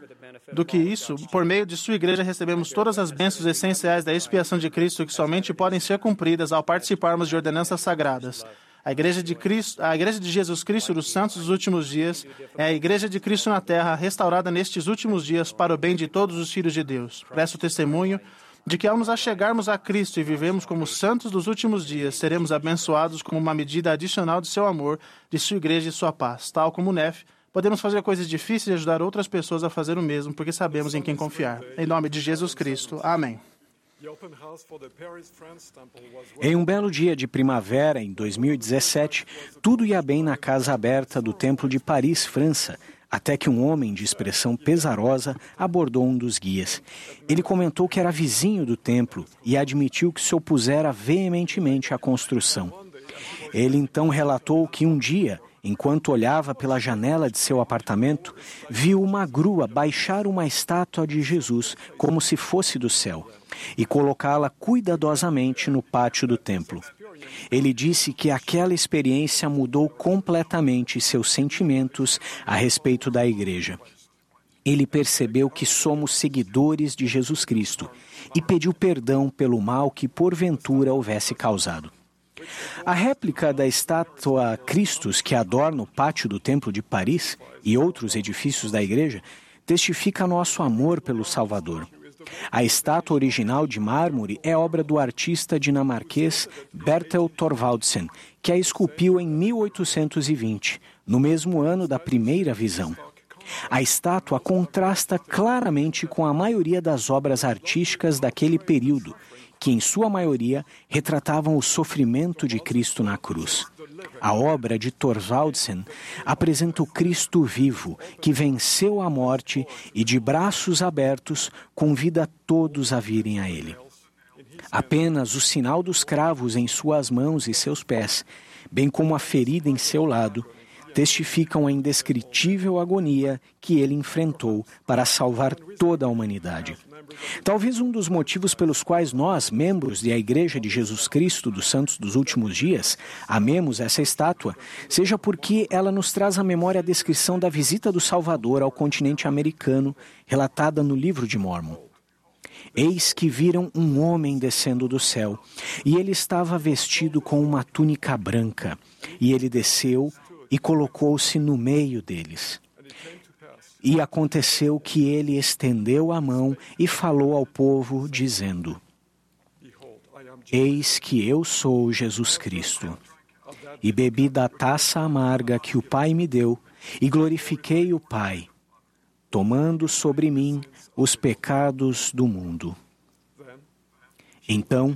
do que isso, por meio de sua igreja recebemos todas as bênçãos essenciais da expiação de Cristo que somente podem ser cumpridas ao participarmos de ordenanças sagradas. A igreja de Cristo, a igreja de Jesus Cristo dos santos dos últimos dias é a igreja de Cristo na terra, restaurada nestes últimos dias para o bem de todos os filhos de Deus. Presto testemunho de que ao nos achegarmos a Cristo e vivemos como santos dos últimos dias, seremos abençoados como uma medida adicional de seu amor, de sua igreja e sua paz, tal como Nef Podemos fazer coisas difíceis e ajudar outras pessoas a fazer o mesmo, porque sabemos em quem confiar. Em nome de Jesus Cristo. Amém. Em um belo dia de primavera, em 2017, tudo ia bem na casa aberta do Templo de Paris, França, até que um homem de expressão pesarosa abordou um dos guias. Ele comentou que era vizinho do templo e admitiu que se opusera veementemente à construção. Ele então relatou que um dia Enquanto olhava pela janela de seu apartamento, viu uma grua baixar uma estátua de Jesus como se fosse do céu e colocá-la cuidadosamente no pátio do templo. Ele disse que aquela experiência mudou completamente seus sentimentos a respeito da igreja. Ele percebeu que somos seguidores de Jesus Cristo e pediu perdão pelo mal que porventura houvesse causado. A réplica da estátua Cristos que adorna o pátio do Templo de Paris e outros edifícios da igreja testifica nosso amor pelo Salvador. A estátua original de mármore é obra do artista dinamarquês Bertel Thorvaldsen, que a esculpiu em 1820, no mesmo ano da primeira visão. A estátua contrasta claramente com a maioria das obras artísticas daquele período que em sua maioria retratavam o sofrimento de Cristo na cruz. A obra de Thorvaldsen apresenta o Cristo vivo, que venceu a morte e, de braços abertos, convida todos a virem a Ele. Apenas o sinal dos cravos em suas mãos e seus pés, bem como a ferida em seu lado, testificam a indescritível agonia que ele enfrentou para salvar toda a humanidade. Talvez um dos motivos pelos quais nós, membros da Igreja de Jesus Cristo dos Santos dos Últimos Dias, amemos essa estátua, seja porque ela nos traz à memória a descrição da visita do Salvador ao continente americano, relatada no livro de Mormon. Eis que viram um homem descendo do céu, e ele estava vestido com uma túnica branca, e ele desceu e colocou-se no meio deles. E aconteceu que ele estendeu a mão e falou ao povo, dizendo: Eis que eu sou Jesus Cristo. E bebi da taça amarga que o Pai me deu, e glorifiquei o Pai, tomando sobre mim os pecados do mundo. Então,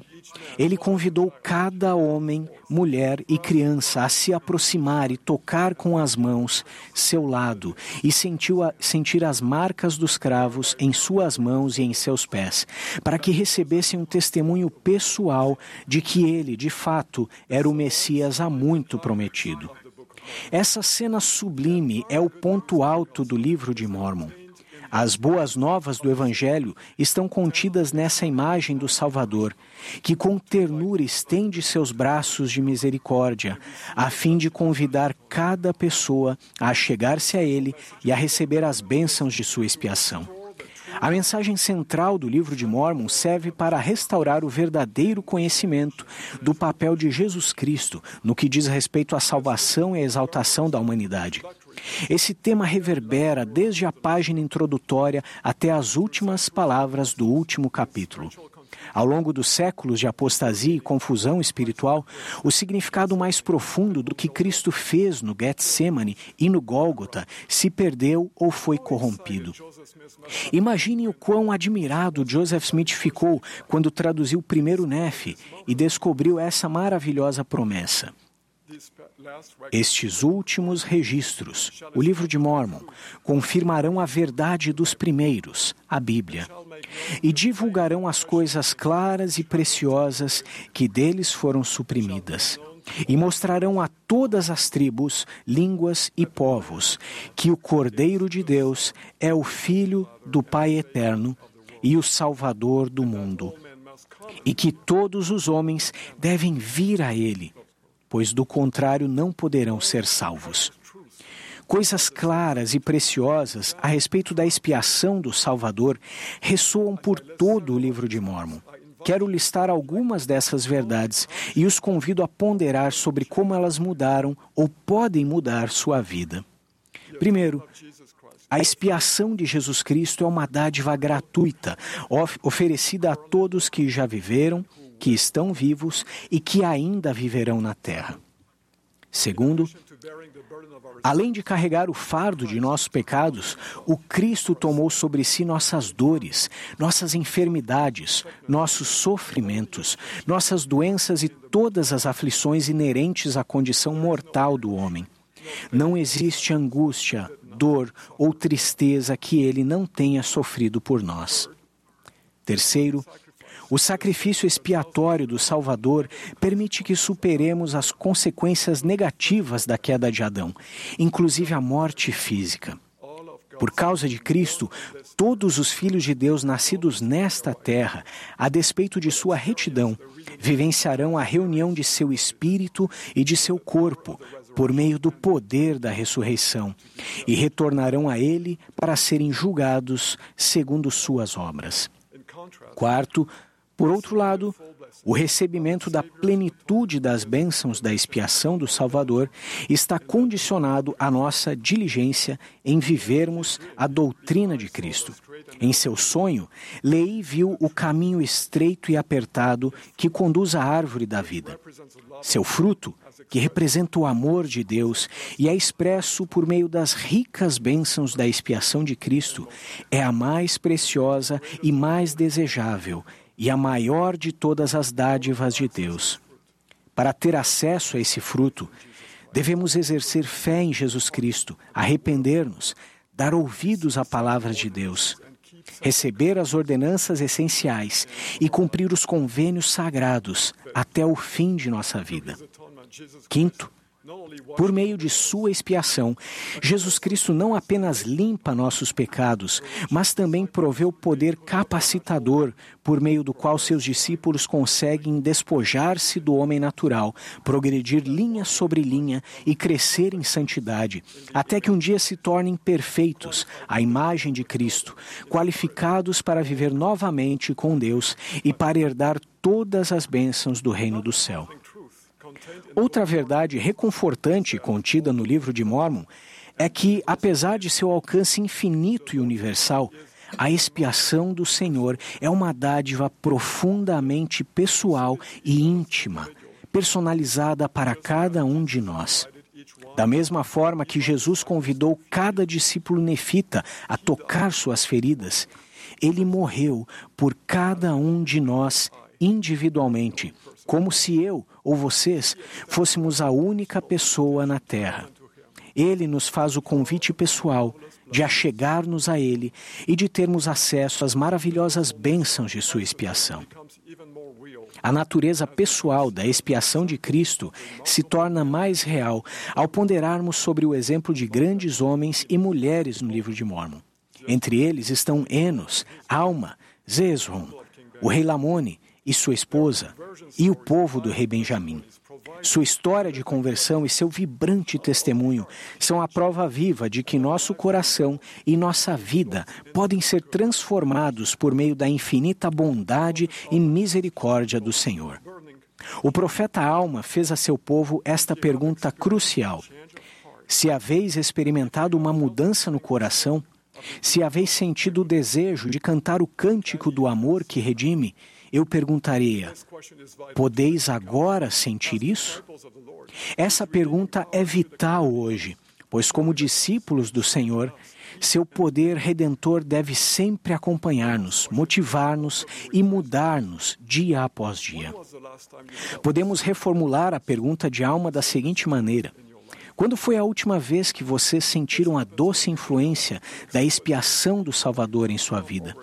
ele convidou cada homem, mulher e criança a se aproximar e tocar com as mãos seu lado e sentiu a, sentir as marcas dos cravos em suas mãos e em seus pés, para que recebessem um testemunho pessoal de que ele, de fato, era o Messias há muito prometido. Essa cena sublime é o ponto alto do livro de Mormon. As boas novas do Evangelho estão contidas nessa imagem do Salvador, que com ternura estende seus braços de misericórdia, a fim de convidar cada pessoa a chegar-se a Ele e a receber as bênçãos de sua expiação. A mensagem central do livro de Mormon serve para restaurar o verdadeiro conhecimento do papel de Jesus Cristo no que diz respeito à salvação e à exaltação da humanidade. Esse tema reverbera desde a página introdutória até as últimas palavras do último capítulo. Ao longo dos séculos de apostasia e confusão espiritual, o significado mais profundo do que Cristo fez no Getsemane e no Gólgota se perdeu ou foi corrompido. Imagine o quão admirado Joseph Smith ficou quando traduziu o primeiro Nefe e descobriu essa maravilhosa promessa. Estes últimos registros, o livro de Mormon, confirmarão a verdade dos primeiros, a Bíblia, e divulgarão as coisas claras e preciosas que deles foram suprimidas. E mostrarão a todas as tribos, línguas e povos que o Cordeiro de Deus é o Filho do Pai Eterno e o Salvador do mundo, e que todos os homens devem vir a Ele pois do contrário não poderão ser salvos. Coisas claras e preciosas a respeito da expiação do Salvador ressoam por todo o livro de Mormon. Quero listar algumas dessas verdades e os convido a ponderar sobre como elas mudaram ou podem mudar sua vida. Primeiro, a expiação de Jesus Cristo é uma dádiva gratuita, of oferecida a todos que já viveram, que estão vivos e que ainda viverão na terra. Segundo, além de carregar o fardo de nossos pecados, o Cristo tomou sobre si nossas dores, nossas enfermidades, nossos sofrimentos, nossas doenças e todas as aflições inerentes à condição mortal do homem. Não existe angústia, dor ou tristeza que ele não tenha sofrido por nós. Terceiro, o sacrifício expiatório do Salvador permite que superemos as consequências negativas da queda de Adão, inclusive a morte física. Por causa de Cristo, todos os filhos de Deus nascidos nesta terra, a despeito de sua retidão, vivenciarão a reunião de seu espírito e de seu corpo por meio do poder da ressurreição e retornarão a Ele para serem julgados segundo suas obras. Quarto, por outro lado, o recebimento da plenitude das bênçãos da expiação do Salvador está condicionado à nossa diligência em vivermos a doutrina de Cristo. Em seu sonho, Lei viu o caminho estreito e apertado que conduz à árvore da vida. Seu fruto, que representa o amor de Deus e é expresso por meio das ricas bênçãos da expiação de Cristo, é a mais preciosa e mais desejável e a maior de todas as dádivas de Deus. Para ter acesso a esse fruto, devemos exercer fé em Jesus Cristo, arrepender-nos, dar ouvidos à palavra de Deus. receber as ordenanças essenciais e cumprir os convênios sagrados até o fim de nossa vida. Quinto, por meio de sua expiação, Jesus Cristo não apenas limpa nossos pecados, mas também provê o poder capacitador por meio do qual seus discípulos conseguem despojar-se do homem natural, progredir linha sobre linha e crescer em santidade, até que um dia se tornem perfeitos, à imagem de Cristo, qualificados para viver novamente com Deus e para herdar todas as bênçãos do reino do céu. Outra verdade reconfortante contida no livro de Mormon é que, apesar de seu alcance infinito e universal, a expiação do Senhor é uma dádiva profundamente pessoal e íntima, personalizada para cada um de nós. Da mesma forma que Jesus convidou cada discípulo nefita a tocar suas feridas, ele morreu por cada um de nós individualmente, como se eu ou vocês fôssemos a única pessoa na Terra. Ele nos faz o convite pessoal de achegar-nos a Ele e de termos acesso às maravilhosas bênçãos de sua expiação. A natureza pessoal da expiação de Cristo se torna mais real ao ponderarmos sobre o exemplo de grandes homens e mulheres no livro de Mormon. Entre eles estão Enos, Alma, Zezron, o rei Lamone, e sua esposa e o povo do rei Benjamim. Sua história de conversão e seu vibrante testemunho são a prova viva de que nosso coração e nossa vida podem ser transformados por meio da infinita bondade e misericórdia do Senhor. O profeta Alma fez a seu povo esta pergunta crucial: Se haveis experimentado uma mudança no coração, se haveis sentido o desejo de cantar o cântico do amor que redime, eu perguntaria: podeis agora sentir isso? Essa pergunta é vital hoje, pois, como discípulos do Senhor, seu poder redentor deve sempre acompanhar-nos, motivar-nos e mudar-nos dia após dia. Podemos reformular a pergunta de alma da seguinte maneira: quando foi a última vez que vocês sentiram a doce influência da expiação do Salvador em sua vida?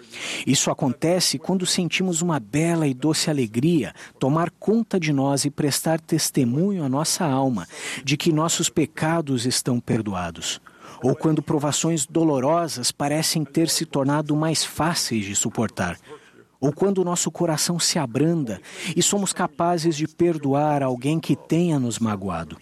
Isso acontece quando sentimos uma bela e doce alegria tomar conta de nós e prestar testemunho à nossa alma de que nossos pecados estão perdoados ou quando provações dolorosas parecem ter se tornado mais fáceis de suportar, ou quando o nosso coração se abranda e somos capazes de perdoar alguém que tenha nos magoado.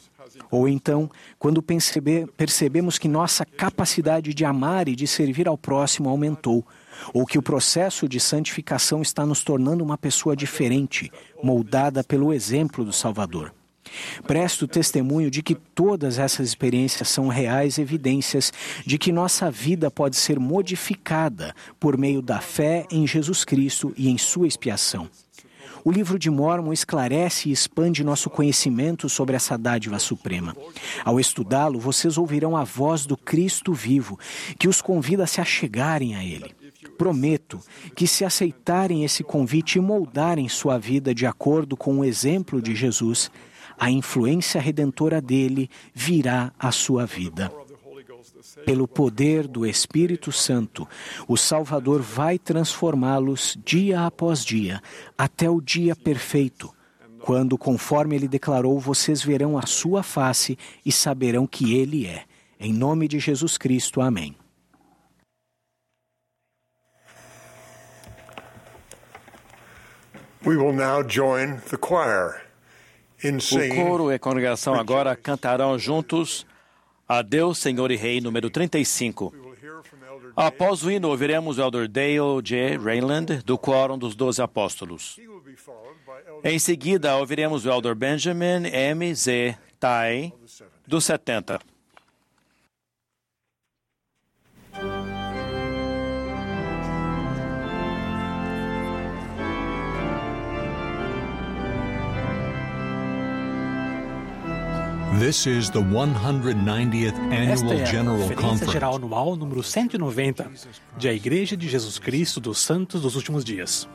Ou então, quando percebe, percebemos que nossa capacidade de amar e de servir ao próximo aumentou, ou que o processo de santificação está nos tornando uma pessoa diferente, moldada pelo exemplo do Salvador. Presto testemunho de que todas essas experiências são reais evidências de que nossa vida pode ser modificada por meio da fé em Jesus Cristo e em sua expiação. O livro de Mormon esclarece e expande nosso conhecimento sobre essa dádiva suprema. Ao estudá-lo, vocês ouvirão a voz do Cristo vivo, que os convida a se achegarem a Ele. Prometo que, se aceitarem esse convite e moldarem sua vida de acordo com o exemplo de Jesus, a influência redentora dele virá à sua vida. Pelo poder do Espírito Santo, o Salvador vai transformá-los dia após dia, até o dia perfeito, quando, conforme ele declarou, vocês verão a sua face e saberão que ele é. Em nome de Jesus Cristo, amém. We will now join the choir in singing. O coro e a congregação agora cantarão juntos a Deus, Senhor e Rei, número 35. Após o hino, ouviremos o Elder Dale J. Rayland, do Quórum dos Doze Apóstolos. Em seguida, ouviremos o Elder Benjamin M. Z. Tai, do 70. This is the 190th Annual Esta é General a Conferência Conference. Geral Anual número 190 de A Igreja de Jesus Cristo dos Santos dos Últimos Dias.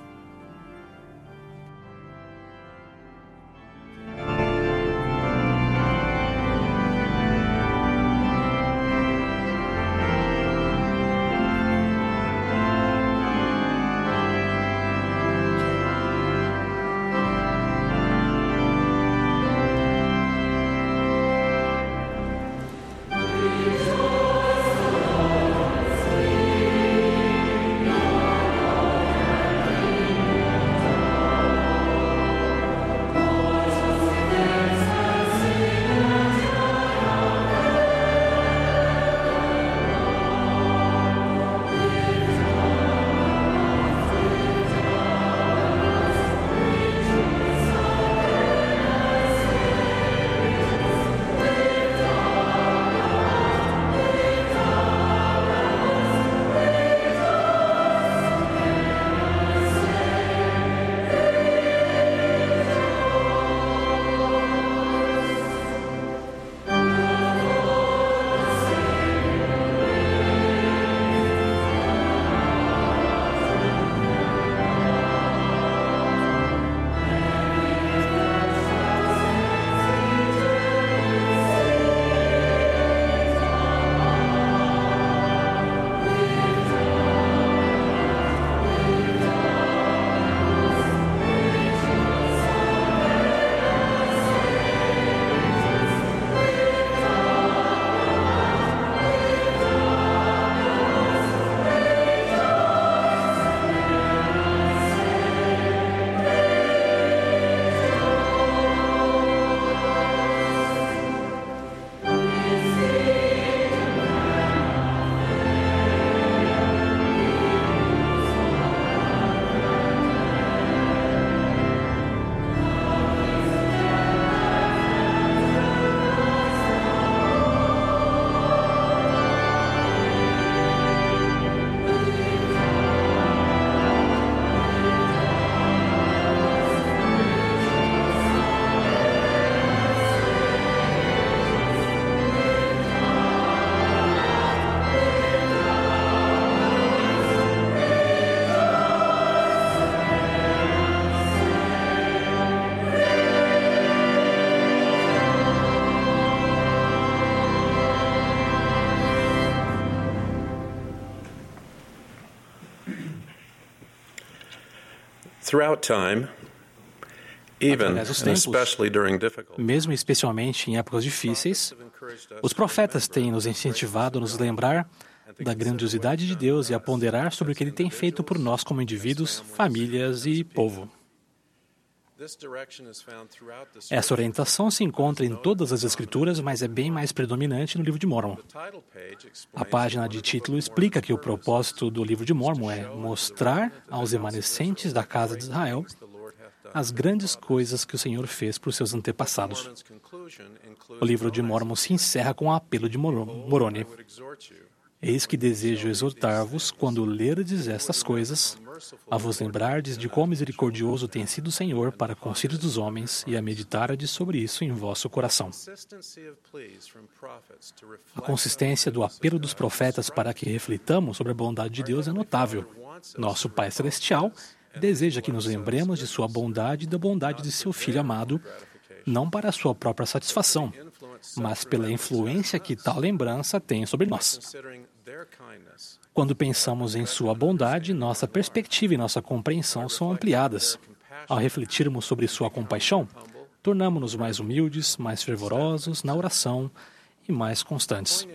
Throughout time, Através dos tempos, mesmo especialmente em épocas difíceis, os profetas têm nos incentivado a nos lembrar da grandiosidade de Deus e a ponderar sobre o que Ele tem feito por nós como indivíduos, famílias e povo. Essa orientação se encontra em todas as Escrituras, mas é bem mais predominante no livro de Mormon. A página de título explica que o propósito do livro de Mormon é mostrar aos remanescentes da casa de Israel as grandes coisas que o Senhor fez por seus antepassados. O livro de Mormon se encerra com o apelo de Moroni. Eis que desejo exortar-vos, quando lerdes estas coisas, a vos lembrardes de quão misericordioso tem sido o Senhor para com os filhos dos homens e a meditardes sobre isso em vosso coração. A consistência do apelo dos profetas para que reflitamos sobre a bondade de Deus é notável. Nosso Pai Celestial deseja que nos lembremos de sua bondade e da bondade de seu Filho amado, não para a sua própria satisfação, mas pela influência que tal lembrança tem sobre nós. Quando pensamos em Sua bondade, nossa perspectiva e nossa compreensão são ampliadas. Ao refletirmos sobre Sua compaixão, tornamos-nos mais humildes, mais fervorosos na oração e mais constantes.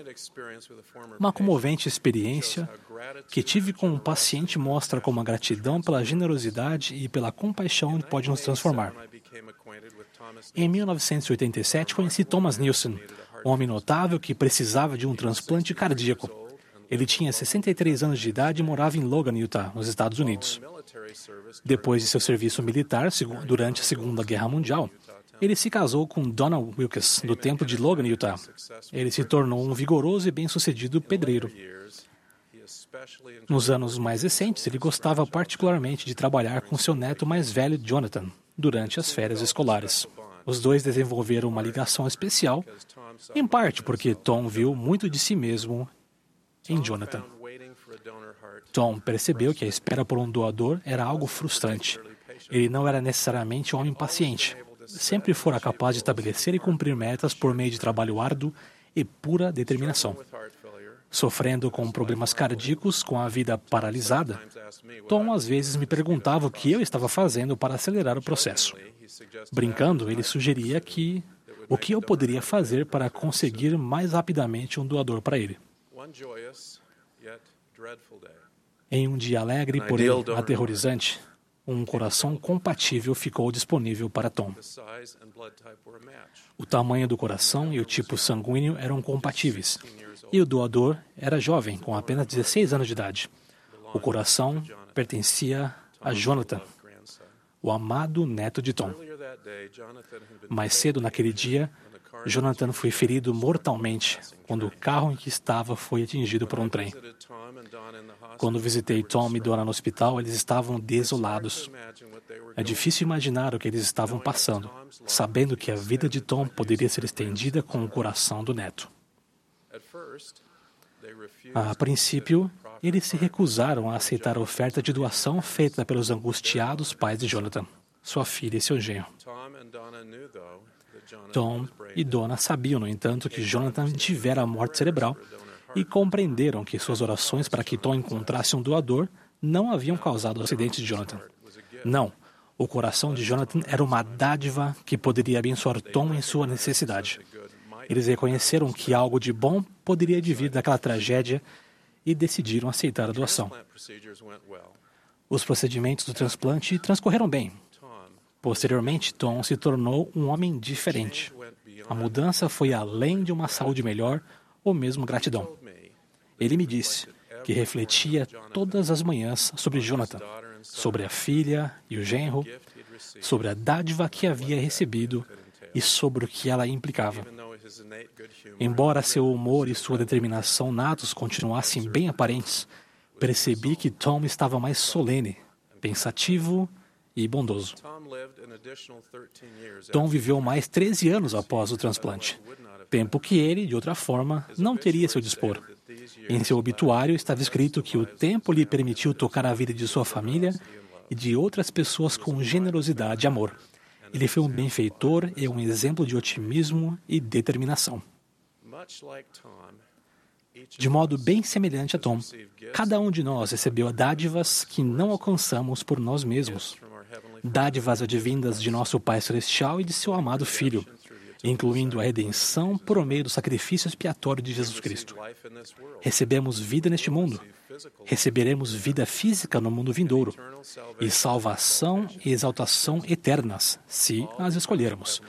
Uma comovente experiência que tive com um paciente mostra como a gratidão pela generosidade e pela compaixão pode nos transformar. Em 1987, conheci Thomas Nielsen, um homem notável que precisava de um transplante cardíaco. Ele tinha 63 anos de idade e morava em Logan, Utah, nos Estados Unidos. Depois de seu serviço militar durante a Segunda Guerra Mundial, ele se casou com Donna Wilkes, do templo de Logan, Utah. Ele se tornou um vigoroso e bem-sucedido pedreiro. Nos anos mais recentes, ele gostava particularmente de trabalhar com seu neto mais velho, Jonathan, durante as férias escolares. Os dois desenvolveram uma ligação especial, em parte porque Tom viu muito de si mesmo em Jonathan. Tom percebeu que a espera por um doador era algo frustrante. Ele não era necessariamente um homem paciente sempre fora capaz de estabelecer e cumprir metas por meio de trabalho árduo e pura determinação. Sofrendo com problemas cardíacos, com a vida paralisada, Tom às vezes me perguntava o que eu estava fazendo para acelerar o processo. Brincando, ele sugeria que o que eu poderia fazer para conseguir mais rapidamente um doador para ele. Em um dia alegre, porém aterrorizante, um coração compatível ficou disponível para Tom. O tamanho do coração e o tipo sanguíneo eram compatíveis, e o doador era jovem, com apenas 16 anos de idade. O coração pertencia a Jonathan, o amado neto de Tom. Mais cedo naquele dia, Jonathan foi ferido mortalmente quando o carro em que estava foi atingido por um trem. Quando visitei Tom e Donna no hospital, eles estavam desolados. É difícil imaginar o que eles estavam passando, sabendo que a vida de Tom poderia ser estendida com o coração do neto. A princípio, eles se recusaram a aceitar a oferta de doação feita pelos angustiados pais de Jonathan, sua filha e seu genro. Tom e Donna sabiam, no entanto, que Jonathan tivera a morte cerebral e compreenderam que suas orações para que Tom encontrasse um doador não haviam causado o acidente de Jonathan. Não, o coração de Jonathan era uma dádiva que poderia abençoar Tom em sua necessidade. Eles reconheceram que algo de bom poderia vir daquela tragédia e decidiram aceitar a doação. Os procedimentos do transplante transcorreram bem. Posteriormente, Tom se tornou um homem diferente. A mudança foi além de uma saúde melhor ou mesmo gratidão. Ele me disse que refletia todas as manhãs sobre Jonathan, sobre a filha e o genro, sobre a dádiva que havia recebido e sobre o que ela implicava. Embora seu humor e sua determinação natos continuassem bem aparentes, percebi que Tom estava mais solene, pensativo e bondoso. Tom viveu mais 13 anos após o transplante, tempo que ele, de outra forma, não teria seu dispor. Em seu obituário estava escrito que o tempo lhe permitiu tocar a vida de sua família e de outras pessoas com generosidade e amor. Ele foi um benfeitor e um exemplo de otimismo e determinação. De modo bem semelhante a Tom, cada um de nós recebeu dádivas que não alcançamos por nós mesmos. dádivas advindas de nosso Pai Celestial e de seu amado Filho, incluindo a redenção por meio do sacrifício expiatório de Jesus Cristo. Recebemos vida neste mundo, receberemos vida física no mundo vindouro, e salvação e exaltação eternas, se as escolhermos.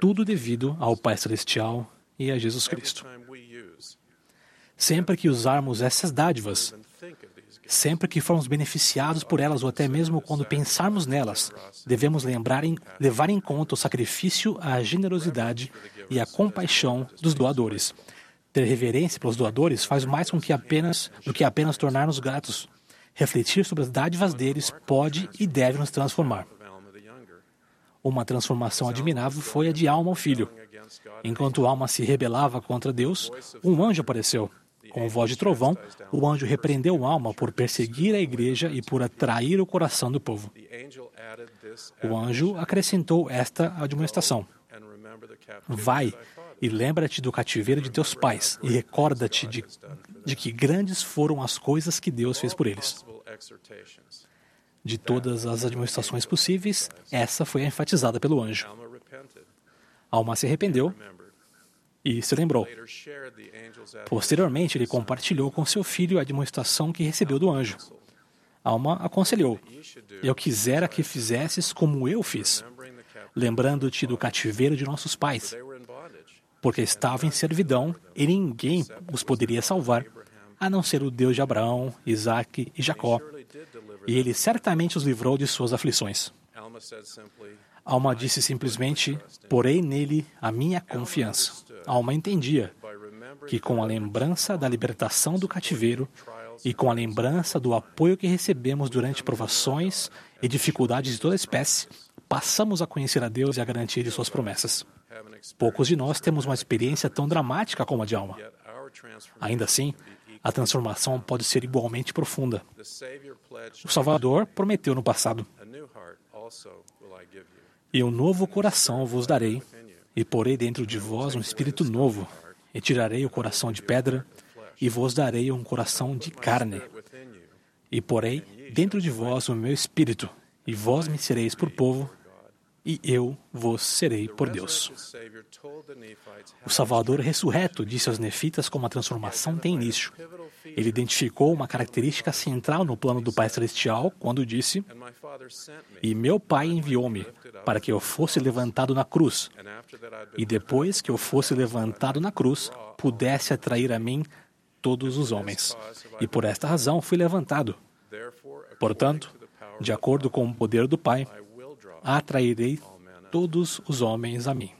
Tudo devido ao Pai Celestial e a Jesus Cristo. Sempre que usarmos essas dádivas, sempre que formos beneficiados por elas ou até mesmo quando pensarmos nelas, devemos lembrar em, levar em conta o sacrifício, a generosidade e a compaixão dos doadores. Ter reverência pelos doadores faz mais com que apenas, do que apenas tornar-nos gratos. Refletir sobre as dádivas deles pode e deve nos transformar. Uma transformação admirável foi a de Alma ao filho. Enquanto Alma se rebelava contra Deus, um anjo apareceu. Com voz de trovão, o anjo repreendeu Alma por perseguir a igreja e por atrair o coração do povo. O anjo acrescentou esta admoestação: Vai e lembra-te do cativeiro de teus pais e recorda-te de, de que grandes foram as coisas que Deus fez por eles. De todas as admoestações possíveis, essa foi enfatizada pelo anjo. Alma se arrependeu e se lembrou. Posteriormente, ele compartilhou com seu filho a demonstração que recebeu do anjo. Alma aconselhou: Eu quisera que fizesses como eu fiz, lembrando-te do cativeiro de nossos pais, porque estavam em servidão e ninguém os poderia salvar, a não ser o Deus de Abraão, Isaque e Jacó. E ele certamente os livrou de suas aflições. Alma disse simplesmente: Porei nele a minha confiança. Alma entendia que, com a lembrança da libertação do cativeiro e com a lembrança do apoio que recebemos durante provações e dificuldades de toda espécie, passamos a conhecer a Deus e a garantia de Suas promessas. Poucos de nós temos uma experiência tão dramática como a de Alma. Ainda assim, a transformação pode ser igualmente profunda. O Salvador prometeu no passado: E um novo coração vos darei, e porei dentro de vós um espírito novo, e tirarei o coração de pedra, e vos darei um coração de carne. E porei dentro de vós o meu espírito, e vós me sereis por povo, e eu vos serei por Deus. O Salvador ressurreto disse aos nefitas como a transformação tem início. Ele identificou uma característica central no plano do Pai Celestial quando disse: E meu Pai enviou-me para que eu fosse levantado na cruz, e depois que eu fosse levantado na cruz, pudesse atrair a mim todos os homens. E por esta razão fui levantado. Portanto, de acordo com o poder do Pai, atrairei todos os homens a mim.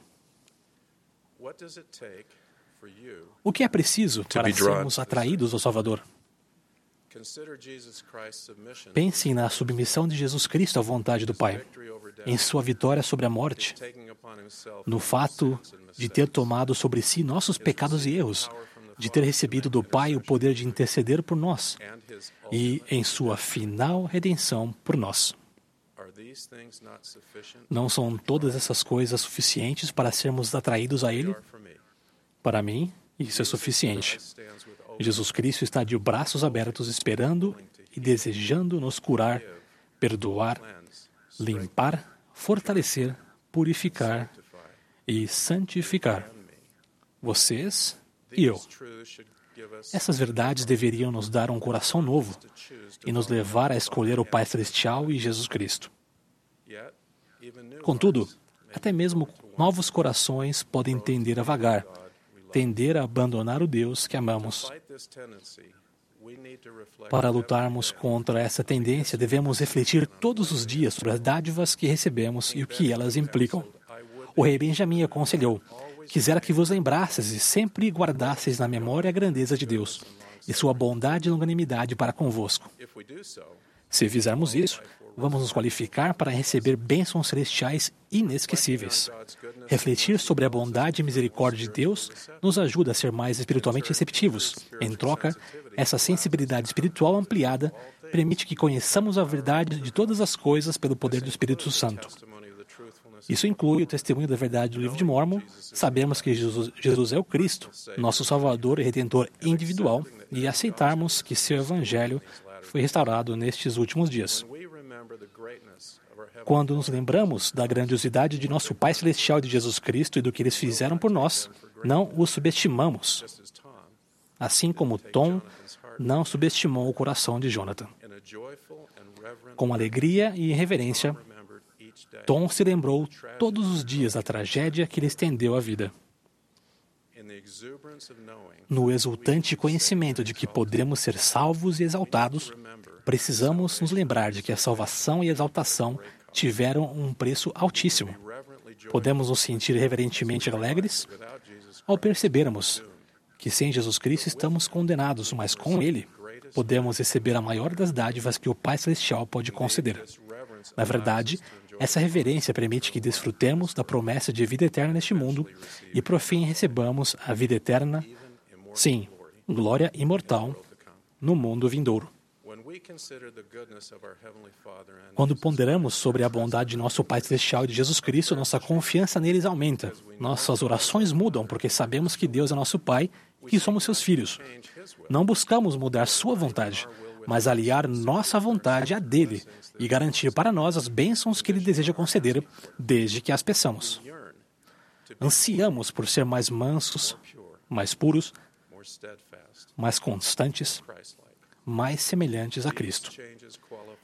O que é preciso para sermos atraídos ao Salvador? Pense na submissão de Jesus Cristo à vontade do Pai, em sua vitória sobre a morte, no fato de ter tomado sobre si nossos pecados e erros, de ter recebido do Pai o poder de interceder por nós e em sua final redenção por nós. Não são todas essas coisas suficientes para sermos atraídos a Ele? Para mim, isso é suficiente. Jesus Cristo está de braços abertos, esperando e desejando nos curar, perdoar, limpar, fortalecer, purificar e santificar. Vocês e eu. Essas verdades deveriam nos dar um coração novo e nos levar a escolher o Pai Celestial e Jesus Cristo. Contudo, até mesmo novos corações podem tender a vagar, tender a abandonar o Deus que amamos. Para lutarmos contra essa tendência, devemos refletir todos os dias sobre as dádivas que recebemos e o que elas implicam. O rei Benjamim aconselhou: Quisera que vos lembrasseis e sempre guardasseis na memória a grandeza de Deus e sua bondade e longanimidade para convosco. Se fizermos isso, vamos nos qualificar para receber bênçãos celestiais inesquecíveis. Refletir sobre a bondade e misericórdia de Deus nos ajuda a ser mais espiritualmente receptivos. Em troca, essa sensibilidade espiritual ampliada permite que conheçamos a verdade de todas as coisas pelo poder do Espírito Santo. Isso inclui o testemunho da verdade do livro de Mormon. Sabemos que Jesus, Jesus é o Cristo, nosso Salvador e Redentor individual, e aceitarmos que seu Evangelho foi restaurado nestes últimos dias. Quando nos lembramos da grandiosidade de nosso Pai Celestial de Jesus Cristo e do que eles fizeram por nós, não os subestimamos. Assim como Tom não subestimou o coração de Jonathan. Com alegria e reverência, Tom se lembrou todos os dias da tragédia que lhe estendeu a vida. No exultante conhecimento de que podemos ser salvos e exaltados, precisamos nos lembrar de que a salvação e exaltação tiveram um preço altíssimo. Podemos nos sentir reverentemente alegres ao percebermos que sem Jesus Cristo estamos condenados, mas com Ele podemos receber a maior das dádivas que o Pai Celestial pode conceder. Na verdade, essa reverência permite que desfrutemos da promessa de vida eterna neste mundo e, por fim, recebamos a vida eterna, sim, glória imortal, no mundo vindouro. Quando ponderamos sobre a bondade de nosso Pai Celestial e de Jesus Cristo, nossa confiança neles aumenta. Nossas orações mudam porque sabemos que Deus é nosso Pai e que somos seus filhos. Não buscamos mudar Sua vontade, mas aliar nossa vontade à dele e garantir para nós as bênçãos que ele deseja conceder, desde que as peçamos. Ansiamos por ser mais mansos, mais puros, mais constantes, mais semelhantes a Cristo.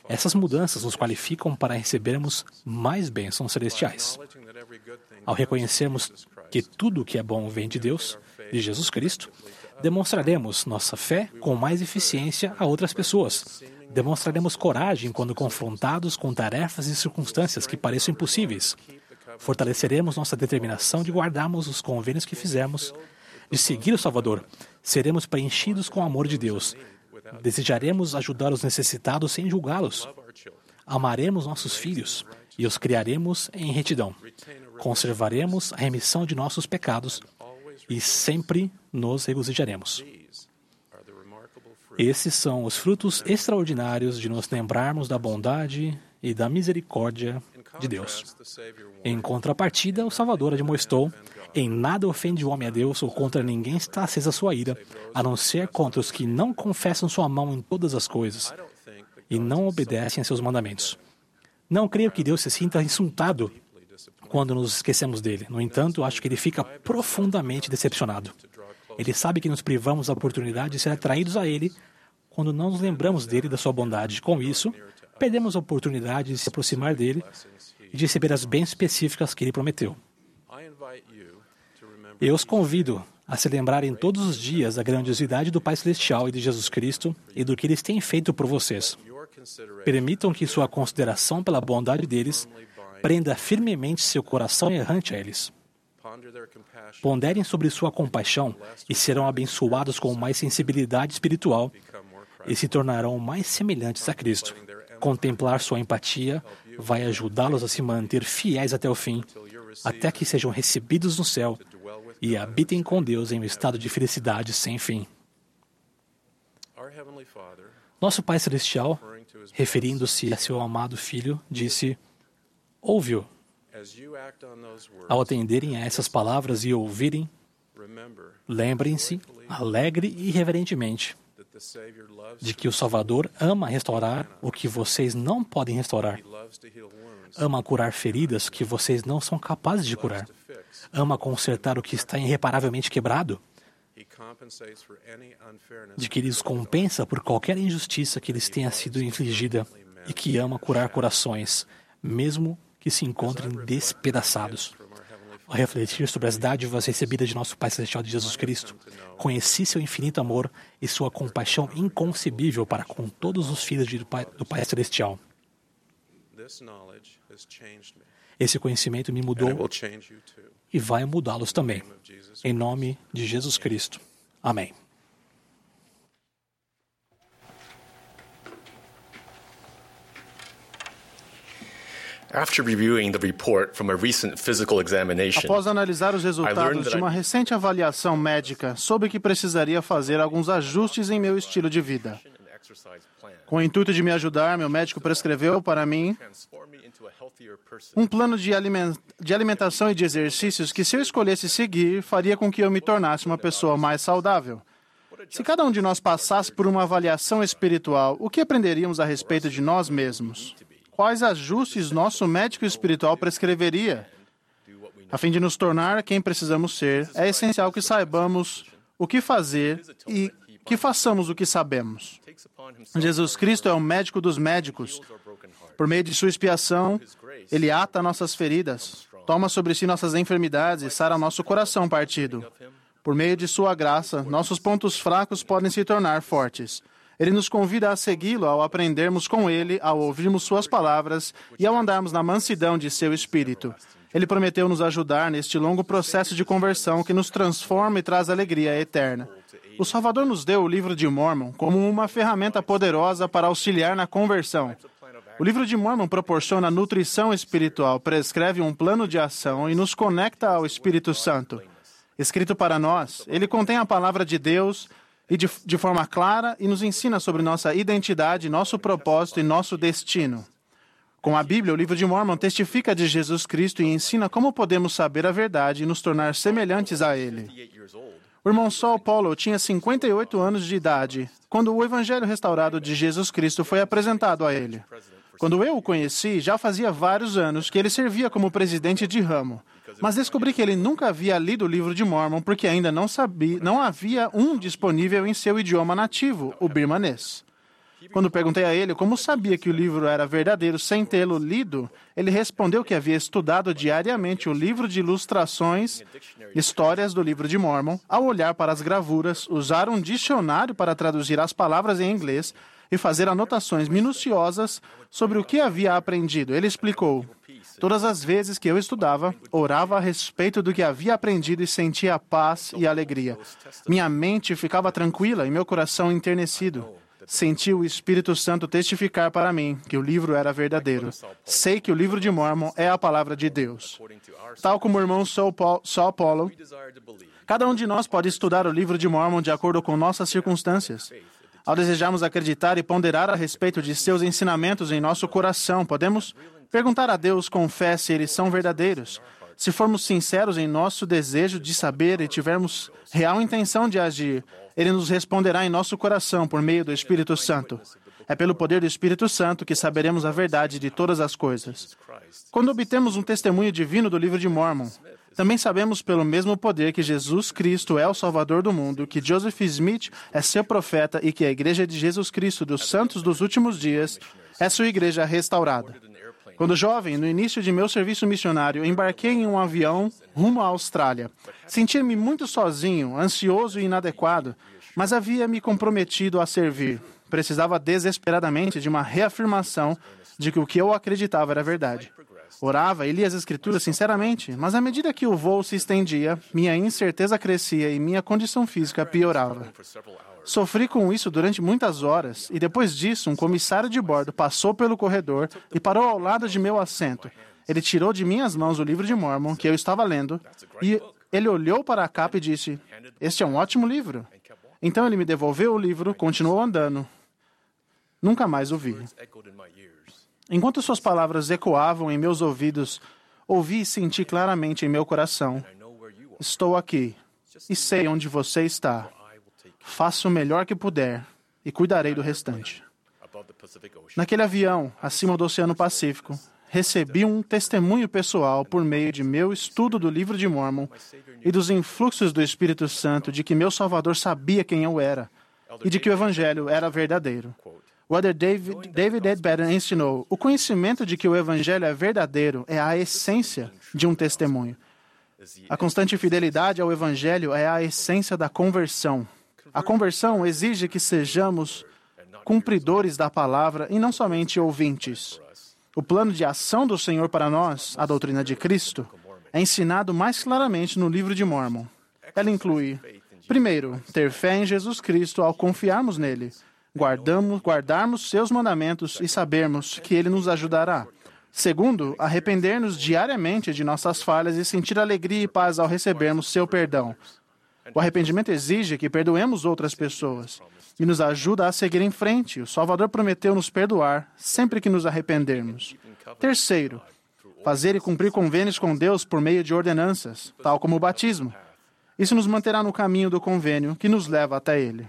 Essas mudanças nos qualificam para recebermos mais bênçãos celestiais. Ao reconhecermos que tudo o que é bom vem de Deus, de Jesus Cristo, demonstraremos nossa fé com mais eficiência a outras pessoas. Demonstraremos coragem quando confrontados com tarefas e circunstâncias que pareçam impossíveis. Fortaleceremos nossa determinação de guardarmos os convênios que fizemos, de seguir o Salvador. Seremos preenchidos com o amor de Deus. Desejaremos ajudar os necessitados sem julgá-los. Amaremos nossos filhos e os criaremos em retidão. Conservaremos a remissão de nossos pecados e sempre nos regozijaremos. Esses são os frutos extraordinários de nos lembrarmos da bondade e da misericórdia de Deus. Em contrapartida, o Salvador admoestou: em nada ofende o homem a Deus, ou contra ninguém está acesa sua ira, a não ser contra os que não confessam sua mão em todas as coisas e não obedecem a seus mandamentos. Não creio que Deus se sinta insultado quando nos esquecemos dele. No entanto, acho que ele fica profundamente decepcionado. Ele sabe que nos privamos da oportunidade de ser atraídos a ele quando não nos lembramos dele e da sua bondade. Com isso, perdemos a oportunidade de se aproximar dele e de receber as bênçãos específicas que ele prometeu. Eu os convido a se lembrarem todos os dias da grandiosidade do Pai Celestial e de Jesus Cristo e do que eles têm feito por vocês. Permitam que sua consideração pela bondade deles Prenda firmemente seu coração errante a eles. Ponderem sobre sua compaixão e serão abençoados com mais sensibilidade espiritual e se tornarão mais semelhantes a Cristo. Contemplar sua empatia vai ajudá-los a se manter fiéis até o fim, até que sejam recebidos no céu e habitem com Deus em um estado de felicidade sem fim. Nosso Pai Celestial, referindo-se a seu amado Filho, disse: ouve-o. Ao atenderem a essas palavras e ouvirem, lembrem-se, alegre e reverentemente, de que o Salvador ama restaurar o que vocês não podem restaurar. Ama curar feridas que vocês não são capazes de curar. Ama consertar o que está irreparavelmente quebrado. De que lhes compensa por qualquer injustiça que lhes tenha sido infligida e que ama curar corações, mesmo que se encontrem despedaçados. Ao refletir sobre as dádivas recebidas de nosso Pai Celestial de Jesus Cristo, conheci seu infinito amor e sua compaixão inconcebível para com todos os filhos do Pai, do Pai Celestial. Esse conhecimento me mudou e vai mudá-los também. Em nome de Jesus Cristo. Amém. Após analisar os resultados de uma recente avaliação médica, soube que precisaria fazer alguns ajustes em meu estilo de vida. Com o intuito de me ajudar, meu médico prescreveu para mim um plano de alimentação e de exercícios que, se eu escolhesse seguir, faria com que eu me tornasse uma pessoa mais saudável. Se cada um de nós passasse por uma avaliação espiritual, o que aprenderíamos a respeito de nós mesmos? Quais ajustes nosso médico espiritual prescreveria. A fim de nos tornar quem precisamos ser, é essencial que saibamos o que fazer e que façamos o que sabemos. Jesus Cristo é o médico dos médicos. Por meio de sua expiação, ele ata nossas feridas, toma sobre si nossas enfermidades e sara nosso coração partido. Por meio de sua graça, nossos pontos fracos podem se tornar fortes. Ele nos convida a segui-lo ao aprendermos com ele, ao ouvirmos suas palavras e ao andarmos na mansidão de seu espírito. Ele prometeu nos ajudar neste longo processo de conversão que nos transforma e traz alegria eterna. O Salvador nos deu o livro de Mormon como uma ferramenta poderosa para auxiliar na conversão. O livro de Mormon proporciona nutrição espiritual, prescreve um plano de ação e nos conecta ao Espírito Santo. Escrito para nós, ele contém a palavra de Deus e de, de forma clara e nos ensina sobre nossa identidade, nosso propósito e nosso destino. Com a Bíblia, o livro de Mormon testifica de Jesus Cristo e ensina como podemos saber a verdade e nos tornar semelhantes a Ele. O irmão Saul Paulo tinha 58 anos de idade quando o Evangelho restaurado de Jesus Cristo foi apresentado a ele. Quando eu o conheci, já fazia vários anos que ele servia como presidente de ramo, mas descobri que ele nunca havia lido o livro de Mormon porque ainda não sabia, não havia um disponível em seu idioma nativo, o birmanês. Quando perguntei a ele como sabia que o livro era verdadeiro sem tê-lo lido, ele respondeu que havia estudado diariamente o livro de ilustrações, histórias do livro de Mormon, ao olhar para as gravuras, usar um dicionário para traduzir as palavras em inglês e fazer anotações minuciosas sobre o que havia aprendido. Ele explicou: Todas as vezes que eu estudava, orava a respeito do que havia aprendido e sentia paz e alegria. Minha mente ficava tranquila e meu coração enternecido. Senti o Espírito Santo testificar para mim que o livro era verdadeiro. Sei que o livro de Mormon é a palavra de Deus. Tal como o irmão Saul Paulo, cada um de nós pode estudar o livro de Mormon de acordo com nossas circunstâncias. Ao desejarmos acreditar e ponderar a respeito de seus ensinamentos em nosso coração, podemos perguntar a Deus com fé se eles são verdadeiros. Se formos sinceros em nosso desejo de saber e tivermos real intenção de agir, ele nos responderá em nosso coração por meio do Espírito Santo. É pelo poder do Espírito Santo que saberemos a verdade de todas as coisas. Quando obtemos um testemunho divino do livro de Mormon, também sabemos pelo mesmo poder que Jesus Cristo é o Salvador do mundo, que Joseph Smith é seu profeta e que a Igreja de Jesus Cristo dos Santos dos Últimos Dias é sua igreja restaurada. Quando jovem, no início de meu serviço missionário, embarquei em um avião rumo à Austrália. Sentia-me muito sozinho, ansioso e inadequado, mas havia me comprometido a servir. Precisava desesperadamente de uma reafirmação de que o que eu acreditava era verdade. Orava e lia as Escrituras sinceramente, mas à medida que o voo se estendia, minha incerteza crescia e minha condição física piorava. Sofri com isso durante muitas horas e depois disso, um comissário de bordo passou pelo corredor e parou ao lado de meu assento. Ele tirou de minhas mãos o livro de Mormon que eu estava lendo e ele olhou para a capa e disse: Este é um ótimo livro. Então ele me devolveu o livro, continuou andando. Nunca mais o vi. Enquanto suas palavras ecoavam em meus ouvidos, ouvi e senti claramente em meu coração: Estou aqui e sei onde você está. Faço o melhor que puder e cuidarei do restante. Naquele avião, acima do Oceano Pacífico, recebi um testemunho pessoal por meio de meu estudo do livro de Mormon e dos influxos do Espírito Santo de que meu Salvador sabia quem eu era e de que o Evangelho era verdadeiro. Elder David, David Edbaden ensinou: o conhecimento de que o Evangelho é verdadeiro é a essência de um testemunho. A constante fidelidade ao Evangelho é a essência da conversão. A conversão exige que sejamos cumpridores da palavra e não somente ouvintes. O plano de ação do Senhor para nós, a doutrina de Cristo, é ensinado mais claramente no livro de Mormon. Ela inclui, primeiro, ter fé em Jesus Cristo ao confiarmos nele guardamos, guardarmos seus mandamentos e sabermos que ele nos ajudará. Segundo, arrepender-nos diariamente de nossas falhas e sentir alegria e paz ao recebermos seu perdão. O arrependimento exige que perdoemos outras pessoas e nos ajuda a seguir em frente. O Salvador prometeu nos perdoar sempre que nos arrependermos. Terceiro, fazer e cumprir convênios com Deus por meio de ordenanças, tal como o batismo. Isso nos manterá no caminho do convênio que nos leva até ele.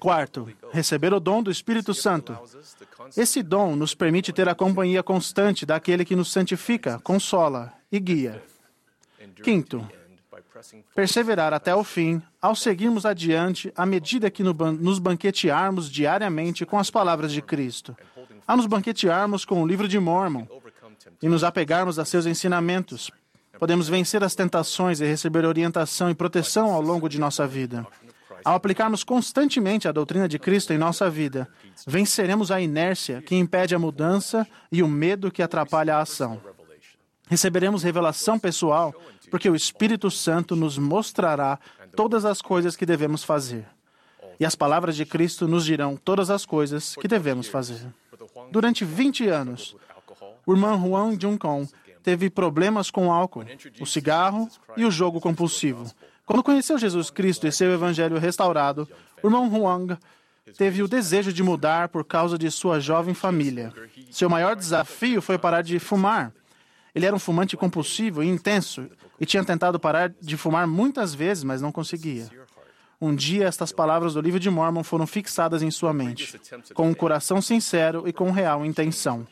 Quarto, receber o dom do Espírito Santo. Esse dom nos permite ter a companhia constante daquele que nos santifica, consola e guia. Quinto, perseverar até o fim, ao seguirmos adiante à medida que nos banquetearmos diariamente com as palavras de Cristo, a nos banquetearmos com o livro de Mormon e nos apegarmos a seus ensinamentos. Podemos vencer as tentações e receber orientação e proteção ao longo de nossa vida. Ao aplicarmos constantemente a doutrina de Cristo em nossa vida, venceremos a inércia que impede a mudança e o medo que atrapalha a ação. Receberemos revelação pessoal porque o Espírito Santo nos mostrará todas as coisas que devemos fazer. E as palavras de Cristo nos dirão todas as coisas que devemos fazer. Durante 20 anos, o irmão Juan Juncon teve problemas com o álcool, o cigarro e o jogo compulsivo. Quando conheceu Jesus Cristo e seu evangelho restaurado, o irmão Huang teve o desejo de mudar por causa de sua jovem família. Seu maior desafio foi parar de fumar. Ele era um fumante compulsivo e intenso e tinha tentado parar de fumar muitas vezes, mas não conseguia. Um dia, estas palavras do livro de Mormon foram fixadas em sua mente, com um coração sincero e com real intenção.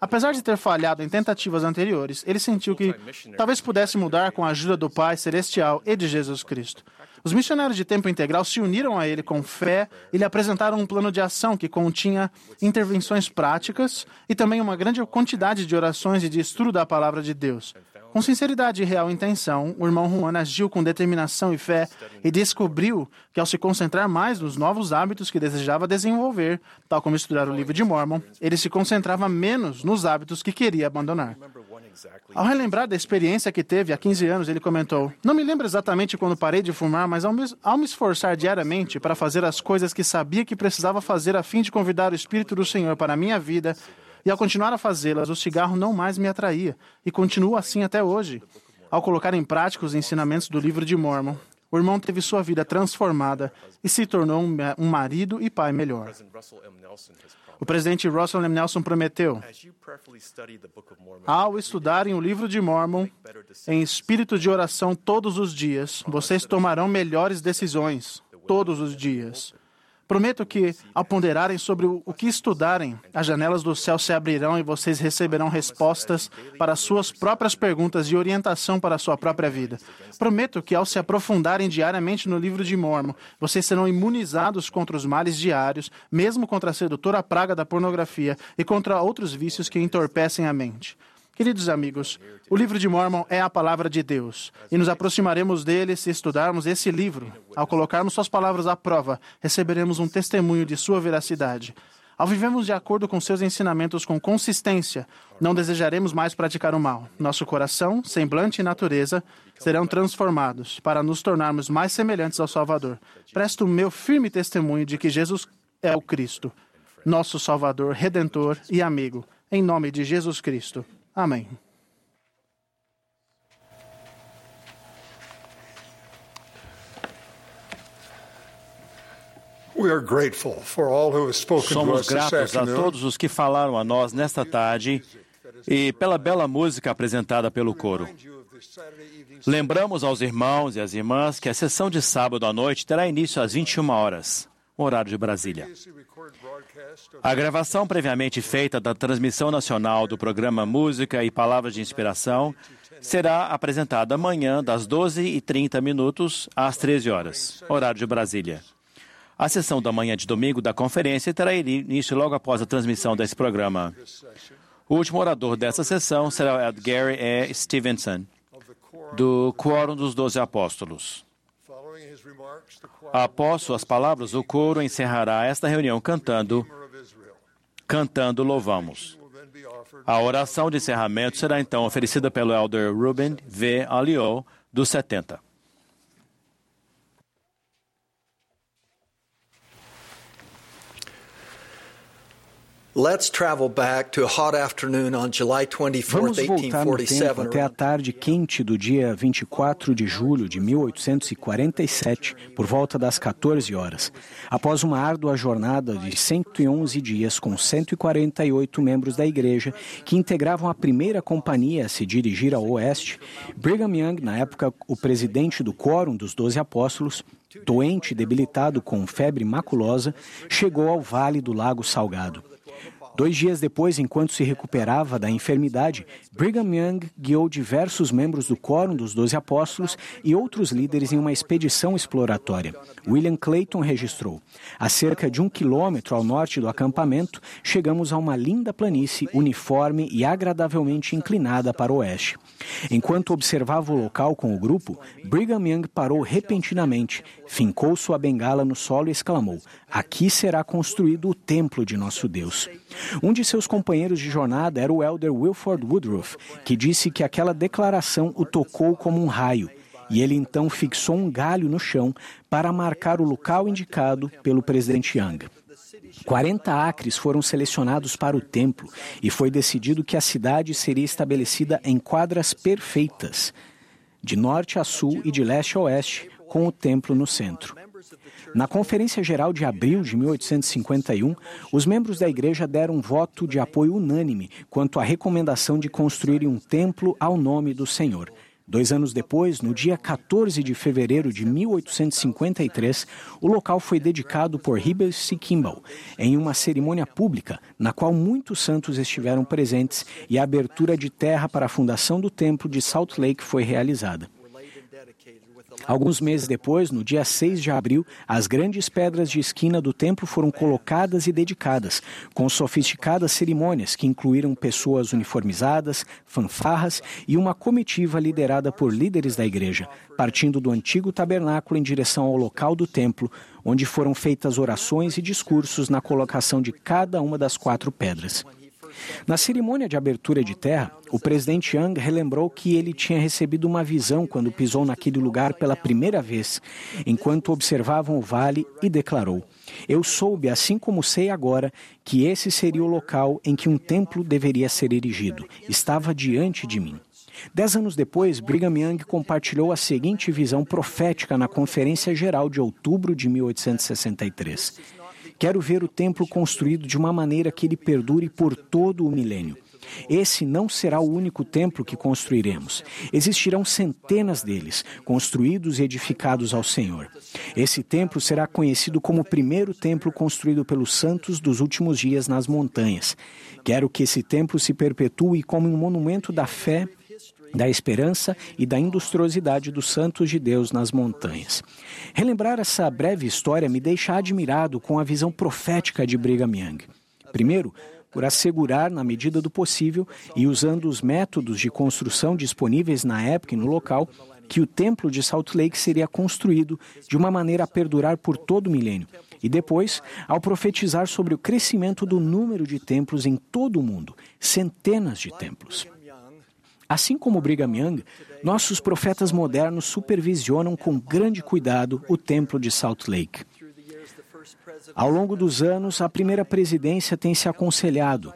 Apesar de ter falhado em tentativas anteriores, ele sentiu que talvez pudesse mudar com a ajuda do Pai Celestial e de Jesus Cristo. Os missionários de tempo integral se uniram a ele com fé e lhe apresentaram um plano de ação que continha intervenções práticas e também uma grande quantidade de orações e de estudo da palavra de Deus. Com sinceridade e real intenção, o irmão Juan agiu com determinação e fé e descobriu que, ao se concentrar mais nos novos hábitos que desejava desenvolver, tal como estudar o livro de Mormon, ele se concentrava menos nos hábitos que queria abandonar. Ao relembrar da experiência que teve há 15 anos, ele comentou: Não me lembro exatamente quando parei de fumar, mas ao me, ao me esforçar diariamente para fazer as coisas que sabia que precisava fazer a fim de convidar o Espírito do Senhor para a minha vida, e ao continuar a fazê-las, o cigarro não mais me atraía, e continua assim até hoje. Ao colocar em prática os ensinamentos do livro de Mormon, o irmão teve sua vida transformada e se tornou um marido e pai melhor. O presidente Russell M. Nelson prometeu: Ao estudarem o livro de Mormon em espírito de oração todos os dias, vocês tomarão melhores decisões todos os dias. Prometo que, ao ponderarem sobre o que estudarem, as janelas do céu se abrirão e vocês receberão respostas para suas próprias perguntas e orientação para a sua própria vida. Prometo que, ao se aprofundarem diariamente no livro de Mormon, vocês serão imunizados contra os males diários, mesmo contra a sedutora praga da pornografia e contra outros vícios que entorpecem a mente. Queridos amigos, o livro de Mormon é a palavra de Deus e nos aproximaremos dele se estudarmos esse livro. Ao colocarmos suas palavras à prova, receberemos um testemunho de sua veracidade. Ao vivermos de acordo com seus ensinamentos com consistência, não desejaremos mais praticar o mal. Nosso coração, semblante e natureza serão transformados para nos tornarmos mais semelhantes ao Salvador. Presto o meu firme testemunho de que Jesus é o Cristo, nosso Salvador, Redentor e amigo. Em nome de Jesus Cristo. Amém. Somos gratos a todos os que falaram a nós nesta tarde e pela bela música apresentada pelo coro. Lembramos aos irmãos e às irmãs que a sessão de sábado à noite terá início às 21 horas, horário de Brasília. A gravação previamente feita da transmissão nacional do programa Música e Palavras de Inspiração será apresentada amanhã das 12h30 minutos às 13 horas, horário de Brasília. A sessão da manhã de domingo da conferência terá início logo após a transmissão desse programa. O último orador dessa sessão será Gary E. Stevenson, do Quórum dos Doze Apóstolos. Após suas palavras, o coro encerrará esta reunião cantando Cantando Louvamos. A oração de encerramento será então oferecida pelo elder Ruben V. Alio, dos 70. Let's travel back to a hot afternoon on July 24, Vamos voltar no tempo até a tarde quente do dia 24 de julho de 1847, por volta das 14 horas. Após uma árdua jornada de 111 dias com 148 membros da igreja que integravam a primeira companhia a se dirigir ao oeste, Brigham Young, na época o presidente do Quórum dos Doze Apóstolos, doente e debilitado com febre maculosa, chegou ao Vale do Lago Salgado. Dois dias depois, enquanto se recuperava da enfermidade, Brigham Young guiou diversos membros do Quórum dos Doze Apóstolos e outros líderes em uma expedição exploratória. William Clayton registrou: a cerca de um quilômetro ao norte do acampamento, chegamos a uma linda planície uniforme e agradavelmente inclinada para o oeste. Enquanto observava o local com o grupo, Brigham Young parou repentinamente, fincou sua bengala no solo e exclamou: Aqui será construído o templo de nosso Deus. Um de seus companheiros de jornada era o elder Wilford Woodruff, que disse que aquela declaração o tocou como um raio. E ele então fixou um galho no chão para marcar o local indicado pelo presidente Young. 40 acres foram selecionados para o templo e foi decidido que a cidade seria estabelecida em quadras perfeitas, de norte a sul e de leste a oeste, com o templo no centro. Na Conferência Geral de abril de 1851, os membros da igreja deram um voto de apoio unânime quanto à recomendação de construírem um templo ao nome do Senhor. Dois anos depois, no dia 14 de fevereiro de 1853, o local foi dedicado por Heber C. Kimball em uma cerimônia pública na qual muitos santos estiveram presentes e a abertura de terra para a fundação do templo de Salt Lake foi realizada. Alguns meses depois, no dia 6 de abril, as grandes pedras de esquina do templo foram colocadas e dedicadas, com sofisticadas cerimônias que incluíram pessoas uniformizadas, fanfarras e uma comitiva liderada por líderes da igreja, partindo do antigo tabernáculo em direção ao local do templo, onde foram feitas orações e discursos na colocação de cada uma das quatro pedras. Na cerimônia de abertura de terra, o presidente Young relembrou que ele tinha recebido uma visão quando pisou naquele lugar pela primeira vez, enquanto observavam o vale, e declarou: Eu soube, assim como sei agora, que esse seria o local em que um templo deveria ser erigido. Estava diante de mim. Dez anos depois, Brigham Young compartilhou a seguinte visão profética na Conferência Geral de outubro de 1863. Quero ver o templo construído de uma maneira que ele perdure por todo o milênio. Esse não será o único templo que construiremos. Existirão centenas deles, construídos e edificados ao Senhor. Esse templo será conhecido como o primeiro templo construído pelos santos dos últimos dias nas montanhas. Quero que esse templo se perpetue como um monumento da fé da esperança e da industriosidade dos santos de Deus nas montanhas. Relembrar essa breve história me deixa admirado com a visão profética de Brigham Young. Primeiro, por assegurar, na medida do possível e usando os métodos de construção disponíveis na época e no local, que o templo de Salt Lake seria construído de uma maneira a perdurar por todo o milênio. E depois, ao profetizar sobre o crescimento do número de templos em todo o mundo, centenas de templos. Assim como Brigham Young, nossos profetas modernos supervisionam com grande cuidado o templo de Salt Lake. Ao longo dos anos, a primeira presidência tem se aconselhado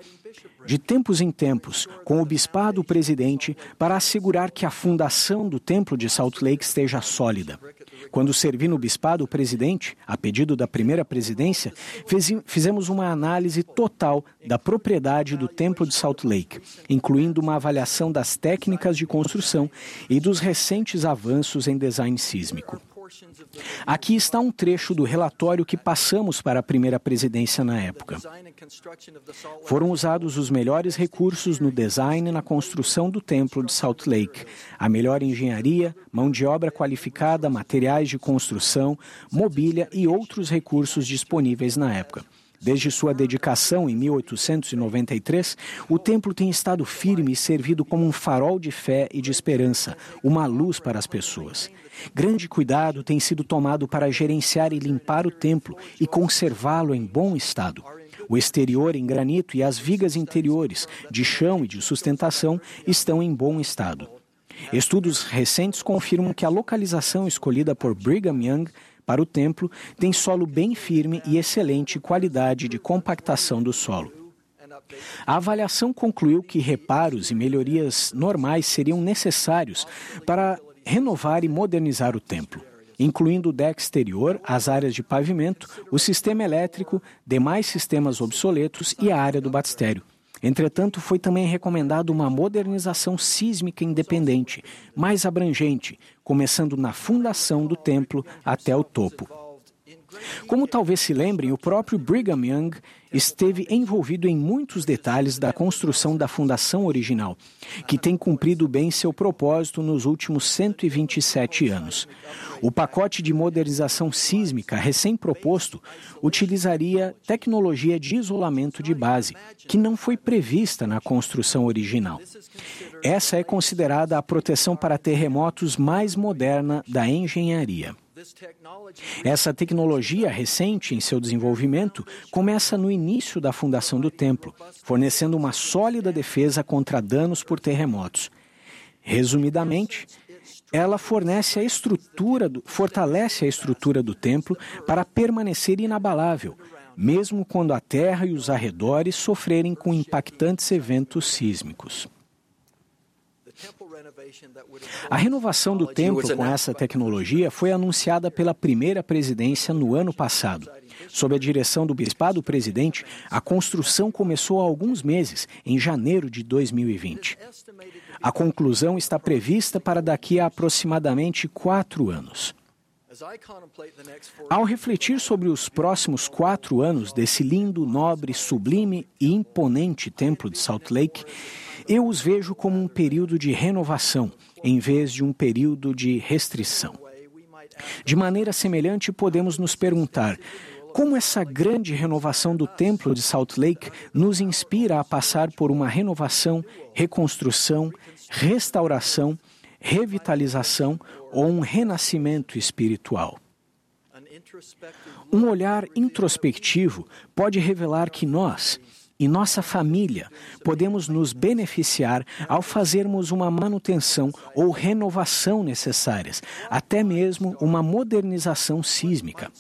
de tempos em tempos, com o bispado presidente, para assegurar que a fundação do templo de Salt Lake esteja sólida. Quando servi no bispado presidente, a pedido da primeira presidência, fizemos uma análise total da propriedade do templo de Salt Lake, incluindo uma avaliação das técnicas de construção e dos recentes avanços em design sísmico. Aqui está um trecho do relatório que passamos para a primeira presidência na época. Foram usados os melhores recursos no design e na construção do templo de Salt Lake, a melhor engenharia, mão de obra qualificada, materiais de construção, mobília e outros recursos disponíveis na época. Desde sua dedicação em 1893, o templo tem estado firme e servido como um farol de fé e de esperança, uma luz para as pessoas. Grande cuidado tem sido tomado para gerenciar e limpar o templo e conservá-lo em bom estado. O exterior em granito e as vigas interiores, de chão e de sustentação, estão em bom estado. Estudos recentes confirmam que a localização escolhida por Brigham Young para o templo tem solo bem firme e excelente qualidade de compactação do solo. A avaliação concluiu que reparos e melhorias normais seriam necessários para renovar e modernizar o templo incluindo o deck exterior, as áreas de pavimento, o sistema elétrico, demais sistemas obsoletos e a área do batistério. Entretanto, foi também recomendado uma modernização sísmica independente, mais abrangente, começando na fundação do templo até o topo. Como talvez se lembrem, o próprio Brigham Young esteve envolvido em muitos detalhes da construção da fundação original, que tem cumprido bem seu propósito nos últimos 127 anos. O pacote de modernização sísmica recém-proposto utilizaria tecnologia de isolamento de base, que não foi prevista na construção original. Essa é considerada a proteção para terremotos mais moderna da engenharia. Essa tecnologia recente em seu desenvolvimento começa no início da fundação do templo, fornecendo uma sólida defesa contra danos por terremotos. Resumidamente, ela fornece a estrutura, do, fortalece a estrutura do templo para permanecer inabalável, mesmo quando a terra e os arredores sofrerem com impactantes eventos sísmicos. A renovação do templo com essa tecnologia foi anunciada pela primeira presidência no ano passado. Sob a direção do bispado presidente, a construção começou há alguns meses, em janeiro de 2020. A conclusão está prevista para daqui a aproximadamente quatro anos. Ao refletir sobre os próximos quatro anos desse lindo, nobre, sublime e imponente templo de Salt Lake, eu os vejo como um período de renovação, em vez de um período de restrição. De maneira semelhante, podemos nos perguntar como essa grande renovação do templo de Salt Lake nos inspira a passar por uma renovação, reconstrução, restauração, revitalização ou um renascimento espiritual. Um olhar introspectivo pode revelar que nós, e nossa família podemos nos beneficiar ao fazermos uma manutenção ou renovação necessárias, até mesmo uma modernização sísmica.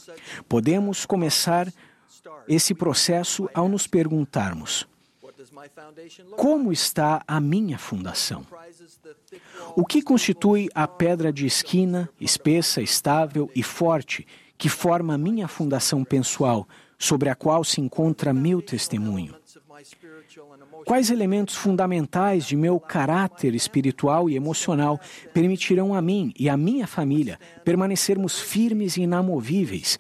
Podemos começar esse processo ao nos perguntarmos: como está a minha fundação? O que constitui a pedra de esquina, espessa, estável e forte, que forma a minha fundação pessoal, sobre a qual se encontra meu testemunho? Quais elementos fundamentais de meu caráter espiritual e emocional permitirão a mim e a minha família permanecermos firmes e inamovíveis,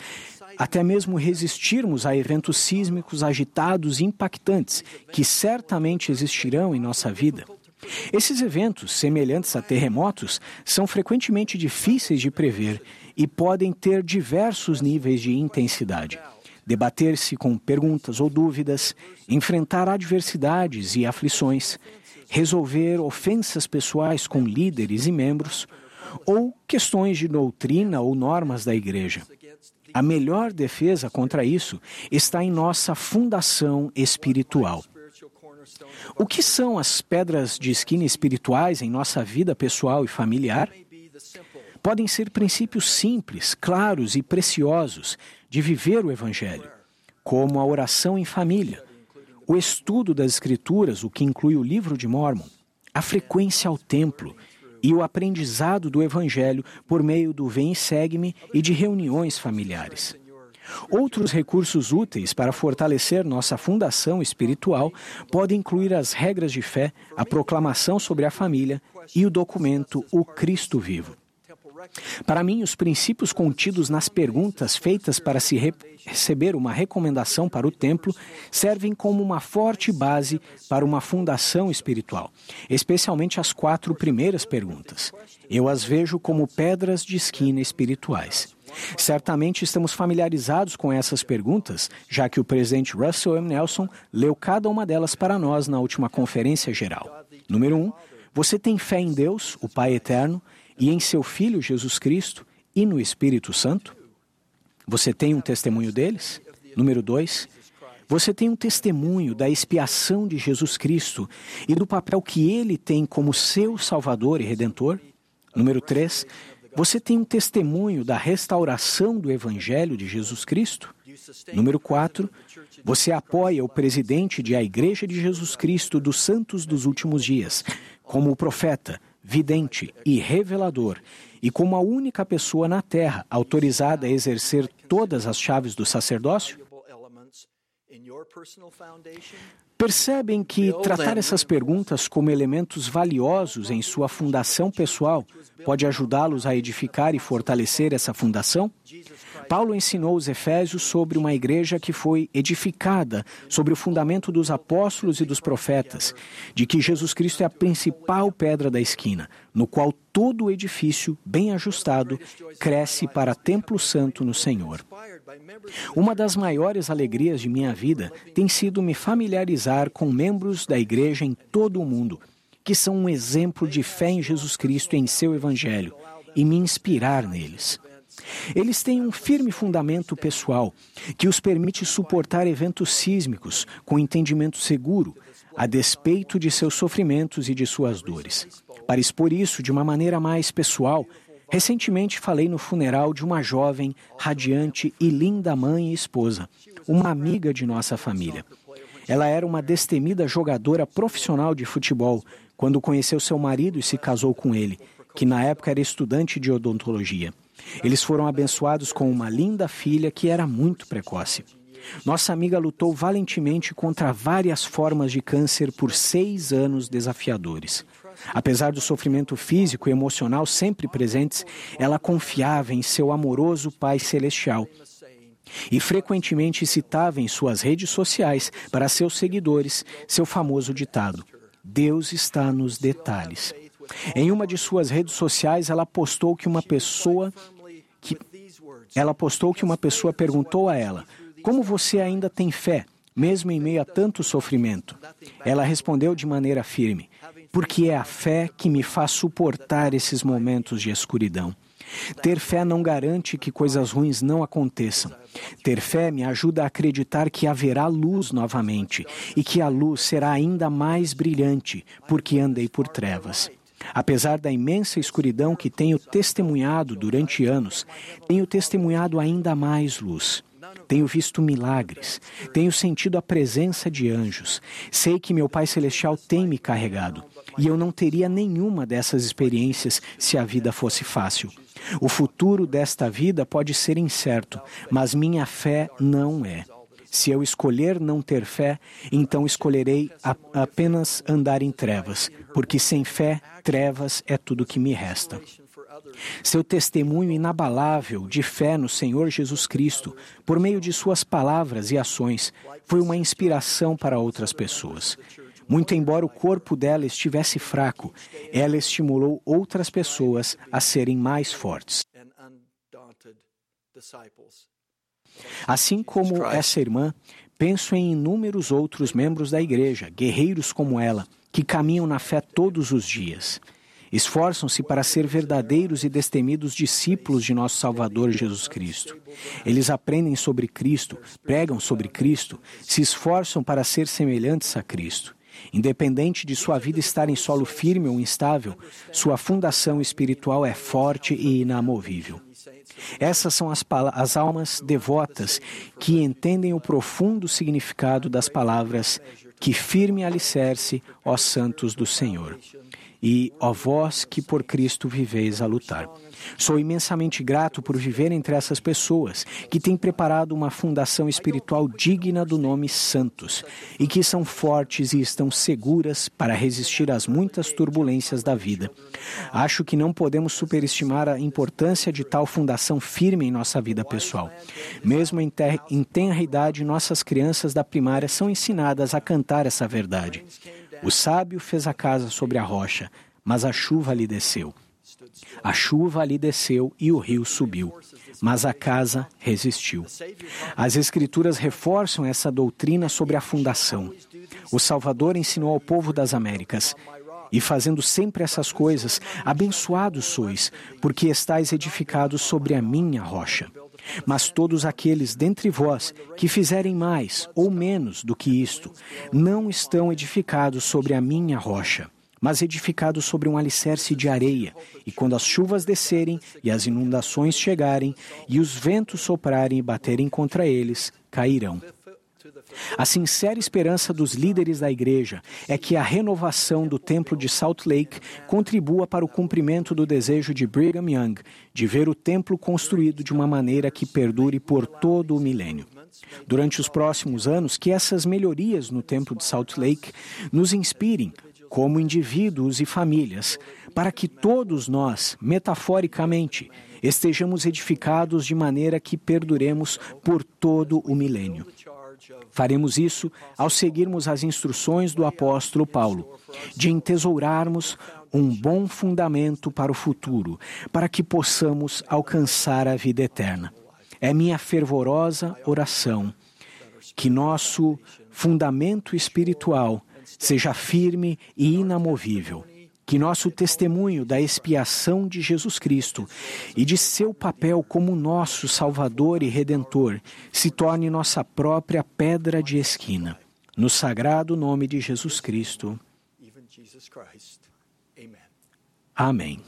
até mesmo resistirmos a eventos sísmicos agitados e impactantes que certamente existirão em nossa vida? Esses eventos, semelhantes a terremotos, são frequentemente difíceis de prever e podem ter diversos níveis de intensidade debater-se com perguntas ou dúvidas, enfrentar adversidades e aflições, resolver ofensas pessoais com líderes e membros, ou questões de doutrina ou normas da igreja. A melhor defesa contra isso está em nossa fundação espiritual. O que são as pedras de esquina espirituais em nossa vida pessoal e familiar? Podem ser princípios simples, claros e preciosos de viver o Evangelho, como a oração em família, o estudo das Escrituras, o que inclui o livro de Mormon, a frequência ao templo e o aprendizado do Evangelho por meio do Vem e Segue-me e de reuniões familiares. Outros recursos úteis para fortalecer nossa fundação espiritual podem incluir as regras de fé, a proclamação sobre a família e o documento O Cristo Vivo. Para mim, os princípios contidos nas perguntas feitas para se re receber uma recomendação para o templo servem como uma forte base para uma fundação espiritual, especialmente as quatro primeiras perguntas. Eu as vejo como pedras de esquina espirituais. Certamente estamos familiarizados com essas perguntas, já que o presidente Russell M. Nelson leu cada uma delas para nós na última conferência geral. Número um, você tem fé em Deus, o Pai Eterno, e em seu Filho Jesus Cristo e no Espírito Santo? Você tem um testemunho deles? Número dois, você tem um testemunho da expiação de Jesus Cristo e do papel que ele tem como seu Salvador e Redentor? Número três, Você tem um testemunho da restauração do Evangelho de Jesus Cristo? Número 4. Você apoia o presidente de a Igreja de Jesus Cristo dos Santos dos Últimos Dias, como profeta, vidente e revelador, e como a única pessoa na Terra autorizada a exercer todas as chaves do sacerdócio? Percebem que tratar essas perguntas como elementos valiosos em sua fundação pessoal pode ajudá-los a edificar e fortalecer essa fundação? Paulo ensinou os Efésios sobre uma igreja que foi edificada sobre o fundamento dos apóstolos e dos profetas, de que Jesus Cristo é a principal pedra da esquina, no qual todo o edifício, bem ajustado, cresce para templo santo no Senhor. Uma das maiores alegrias de minha vida tem sido me familiarizar com membros da igreja em todo o mundo, que são um exemplo de fé em Jesus Cristo e em seu Evangelho, e me inspirar neles. Eles têm um firme fundamento pessoal que os permite suportar eventos sísmicos com entendimento seguro, a despeito de seus sofrimentos e de suas dores. Para expor isso de uma maneira mais pessoal, recentemente falei no funeral de uma jovem, radiante e linda mãe e esposa, uma amiga de nossa família. Ela era uma destemida jogadora profissional de futebol quando conheceu seu marido e se casou com ele, que na época era estudante de odontologia. Eles foram abençoados com uma linda filha que era muito precoce. Nossa amiga lutou valentemente contra várias formas de câncer por seis anos desafiadores. Apesar do sofrimento físico e emocional sempre presentes, ela confiava em seu amoroso Pai Celestial e frequentemente citava em suas redes sociais para seus seguidores seu famoso ditado: Deus está nos detalhes. Em uma de suas redes sociais, ela postou que uma pessoa que ela postou que uma pessoa perguntou a ela: "Como você ainda tem fé, mesmo em meio a tanto sofrimento?" Ela respondeu de maneira firme: "Porque é a fé que me faz suportar esses momentos de escuridão." Ter fé não garante que coisas ruins não aconteçam. Ter fé me ajuda a acreditar que haverá luz novamente e que a luz será ainda mais brilhante, porque andei por trevas. Apesar da imensa escuridão que tenho testemunhado durante anos, tenho testemunhado ainda mais luz. Tenho visto milagres, tenho sentido a presença de anjos. Sei que meu Pai Celestial tem me carregado. E eu não teria nenhuma dessas experiências se a vida fosse fácil. O futuro desta vida pode ser incerto, mas minha fé não é. Se eu escolher não ter fé, então escolherei apenas andar em trevas, porque sem fé, trevas é tudo que me resta. Seu testemunho inabalável de fé no Senhor Jesus Cristo, por meio de suas palavras e ações, foi uma inspiração para outras pessoas. Muito embora o corpo dela estivesse fraco, ela estimulou outras pessoas a serem mais fortes. Assim como essa irmã, penso em inúmeros outros membros da igreja, guerreiros como ela, que caminham na fé todos os dias. Esforçam-se para ser verdadeiros e destemidos discípulos de nosso Salvador Jesus Cristo. Eles aprendem sobre Cristo, pregam sobre Cristo, se esforçam para ser semelhantes a Cristo. Independente de sua vida estar em solo firme ou instável, sua fundação espiritual é forte e inamovível. Essas são as, as almas devotas que entendem o profundo significado das palavras que firme alicerce, ó santos do Senhor e, ó vós que por Cristo viveis a lutar. Sou imensamente grato por viver entre essas pessoas que têm preparado uma fundação espiritual digna do nome Santos e que são fortes e estão seguras para resistir às muitas turbulências da vida. Acho que não podemos superestimar a importância de tal fundação firme em nossa vida pessoal. Mesmo em, ter, em tenra idade, nossas crianças da primária são ensinadas a cantar essa verdade. O sábio fez a casa sobre a rocha, mas a chuva lhe desceu. A chuva lhe desceu e o rio subiu, mas a casa resistiu. As Escrituras reforçam essa doutrina sobre a fundação. O Salvador ensinou ao povo das Américas: E fazendo sempre essas coisas, abençoados sois, porque estáis edificados sobre a minha rocha. Mas todos aqueles dentre vós que fizerem mais ou menos do que isto, não estão edificados sobre a minha rocha. mas edificado sobre um alicerce de areia, e quando as chuvas descerem e as inundações chegarem, e os ventos soprarem e baterem contra eles, cairão. A sincera esperança dos líderes da igreja é que a renovação do templo de Salt Lake contribua para o cumprimento do desejo de Brigham Young de ver o templo construído de uma maneira que perdure por todo o milênio. Durante os próximos anos, que essas melhorias no templo de Salt Lake nos inspirem como indivíduos e famílias, para que todos nós, metaforicamente, estejamos edificados de maneira que perduremos por todo o milênio. Faremos isso ao seguirmos as instruções do apóstolo Paulo, de entesourarmos um bom fundamento para o futuro, para que possamos alcançar a vida eterna. É minha fervorosa oração que nosso fundamento espiritual seja firme e inamovível. Que nosso testemunho da expiação de Jesus Cristo e de seu papel como nosso Salvador e Redentor se torne nossa própria pedra de esquina. No sagrado nome de Jesus Cristo. Amém.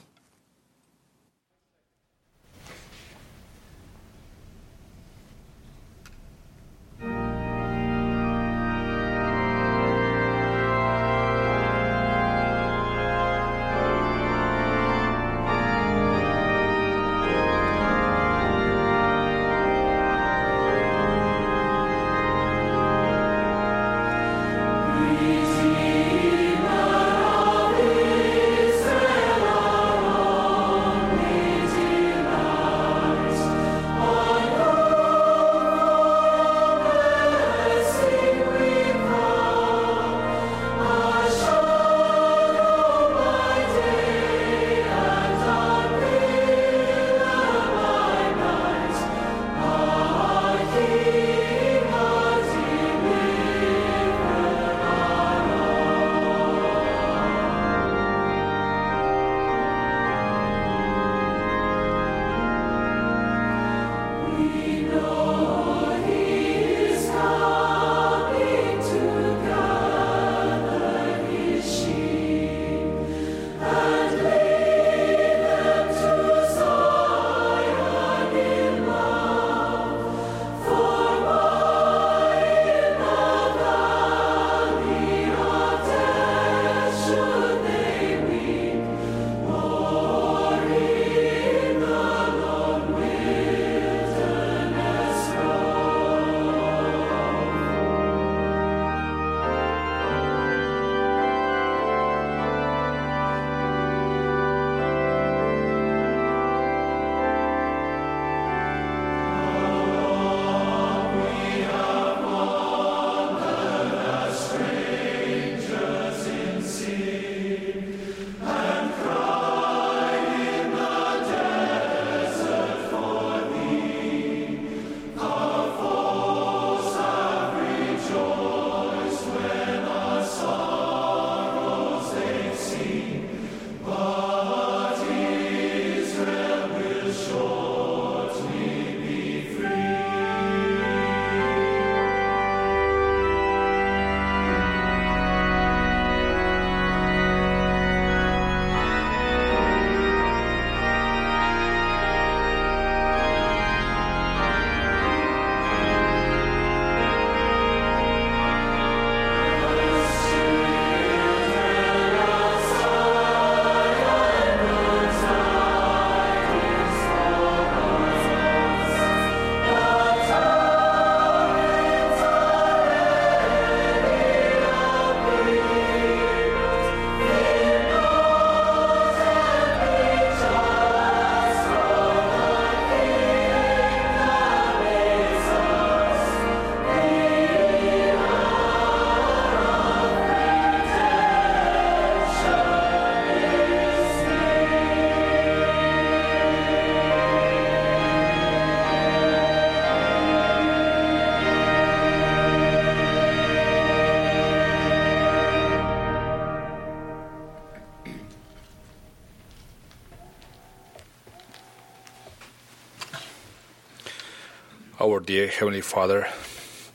Dear Heavenly Father,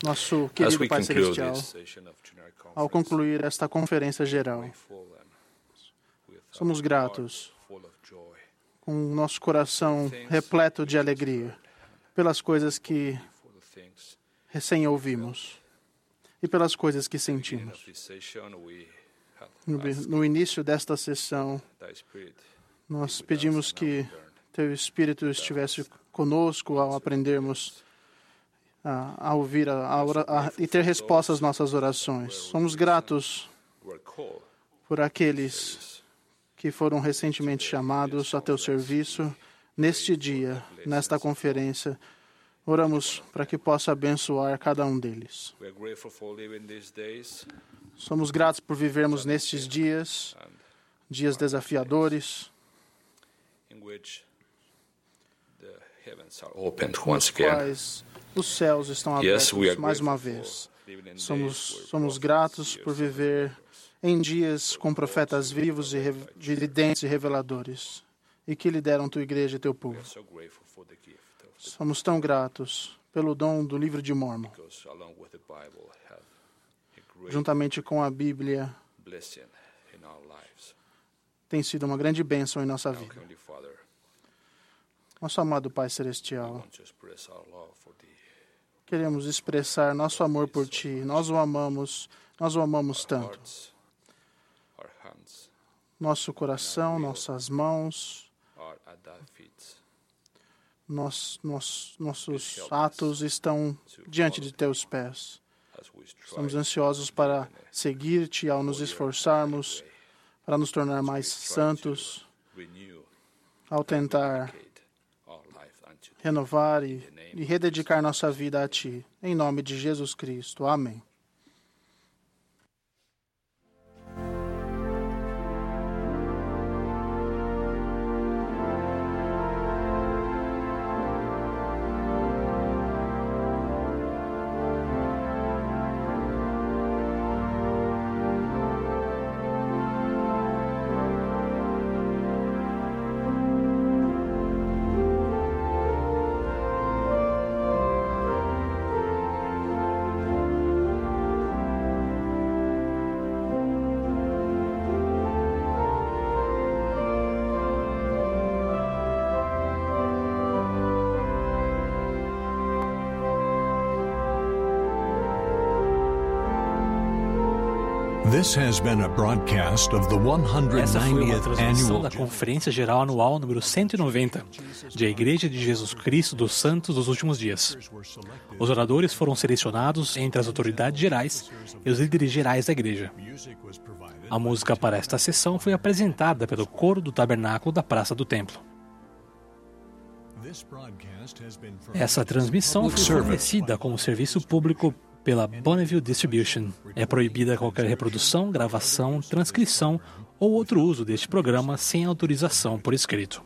nosso querido Pai Celestial, ao concluir esta conferência geral, Somos gratos com o nosso coração repleto de alegria pelas coisas que recém ouvimos e pelas coisas que sentimos. No, início desta sessão, nós pedimos que Teu Espírito estivesse conosco ao aprendermos a, a ouvir a, a, e ter resposta às nossas orações. Somos gratos por aqueles que foram recentemente chamados a Teu serviço neste dia, nesta conferência Oramos para que possa abençoar cada um deles. Somos gratos por vivermos nestes dias, dias desafiadores, nos quais os céus estão abertos mais uma vez. Somos, somos gratos por viver em dias com profetas vivos e videntes e reveladores e que lideram tua igreja e teu povo. Somos tão gratos pelo dom do livro de Mormon. Juntamente com a Bíblia, tem sido uma grande bênção em nossa vida. Nosso amado Pai Celestial, queremos expressar nosso amor por Ti. Nós o amamos, nós o amamos tanto. Nosso coração, nossas mãos, nossos atos estão diante de teus pés. Estamos ansiosos para seguir-te ao nos esforçarmos para nos tornar mais santos, ao tentar renovar e, e rededicar nossa vida a Ti. Em nome de Jesus Cristo. Amém. This has been a broadcast of the 190th Essa foi uma transmissão da Conferência Geral Anual número 190 de A Igreja de Jesus Cristo dos Santos dos Últimos Dias. Os oradores foram selecionados entre as autoridades gerais e os líderes gerais da igreja. A música para esta sessão foi apresentada pelo coro do Tabernáculo da Praça do Templo. Essa transmissão foi fornecida como serviço público pela Bonneville Distribution. É proibida qualquer reprodução, gravação, transcrição ou outro uso deste programa sem autorização por escrito.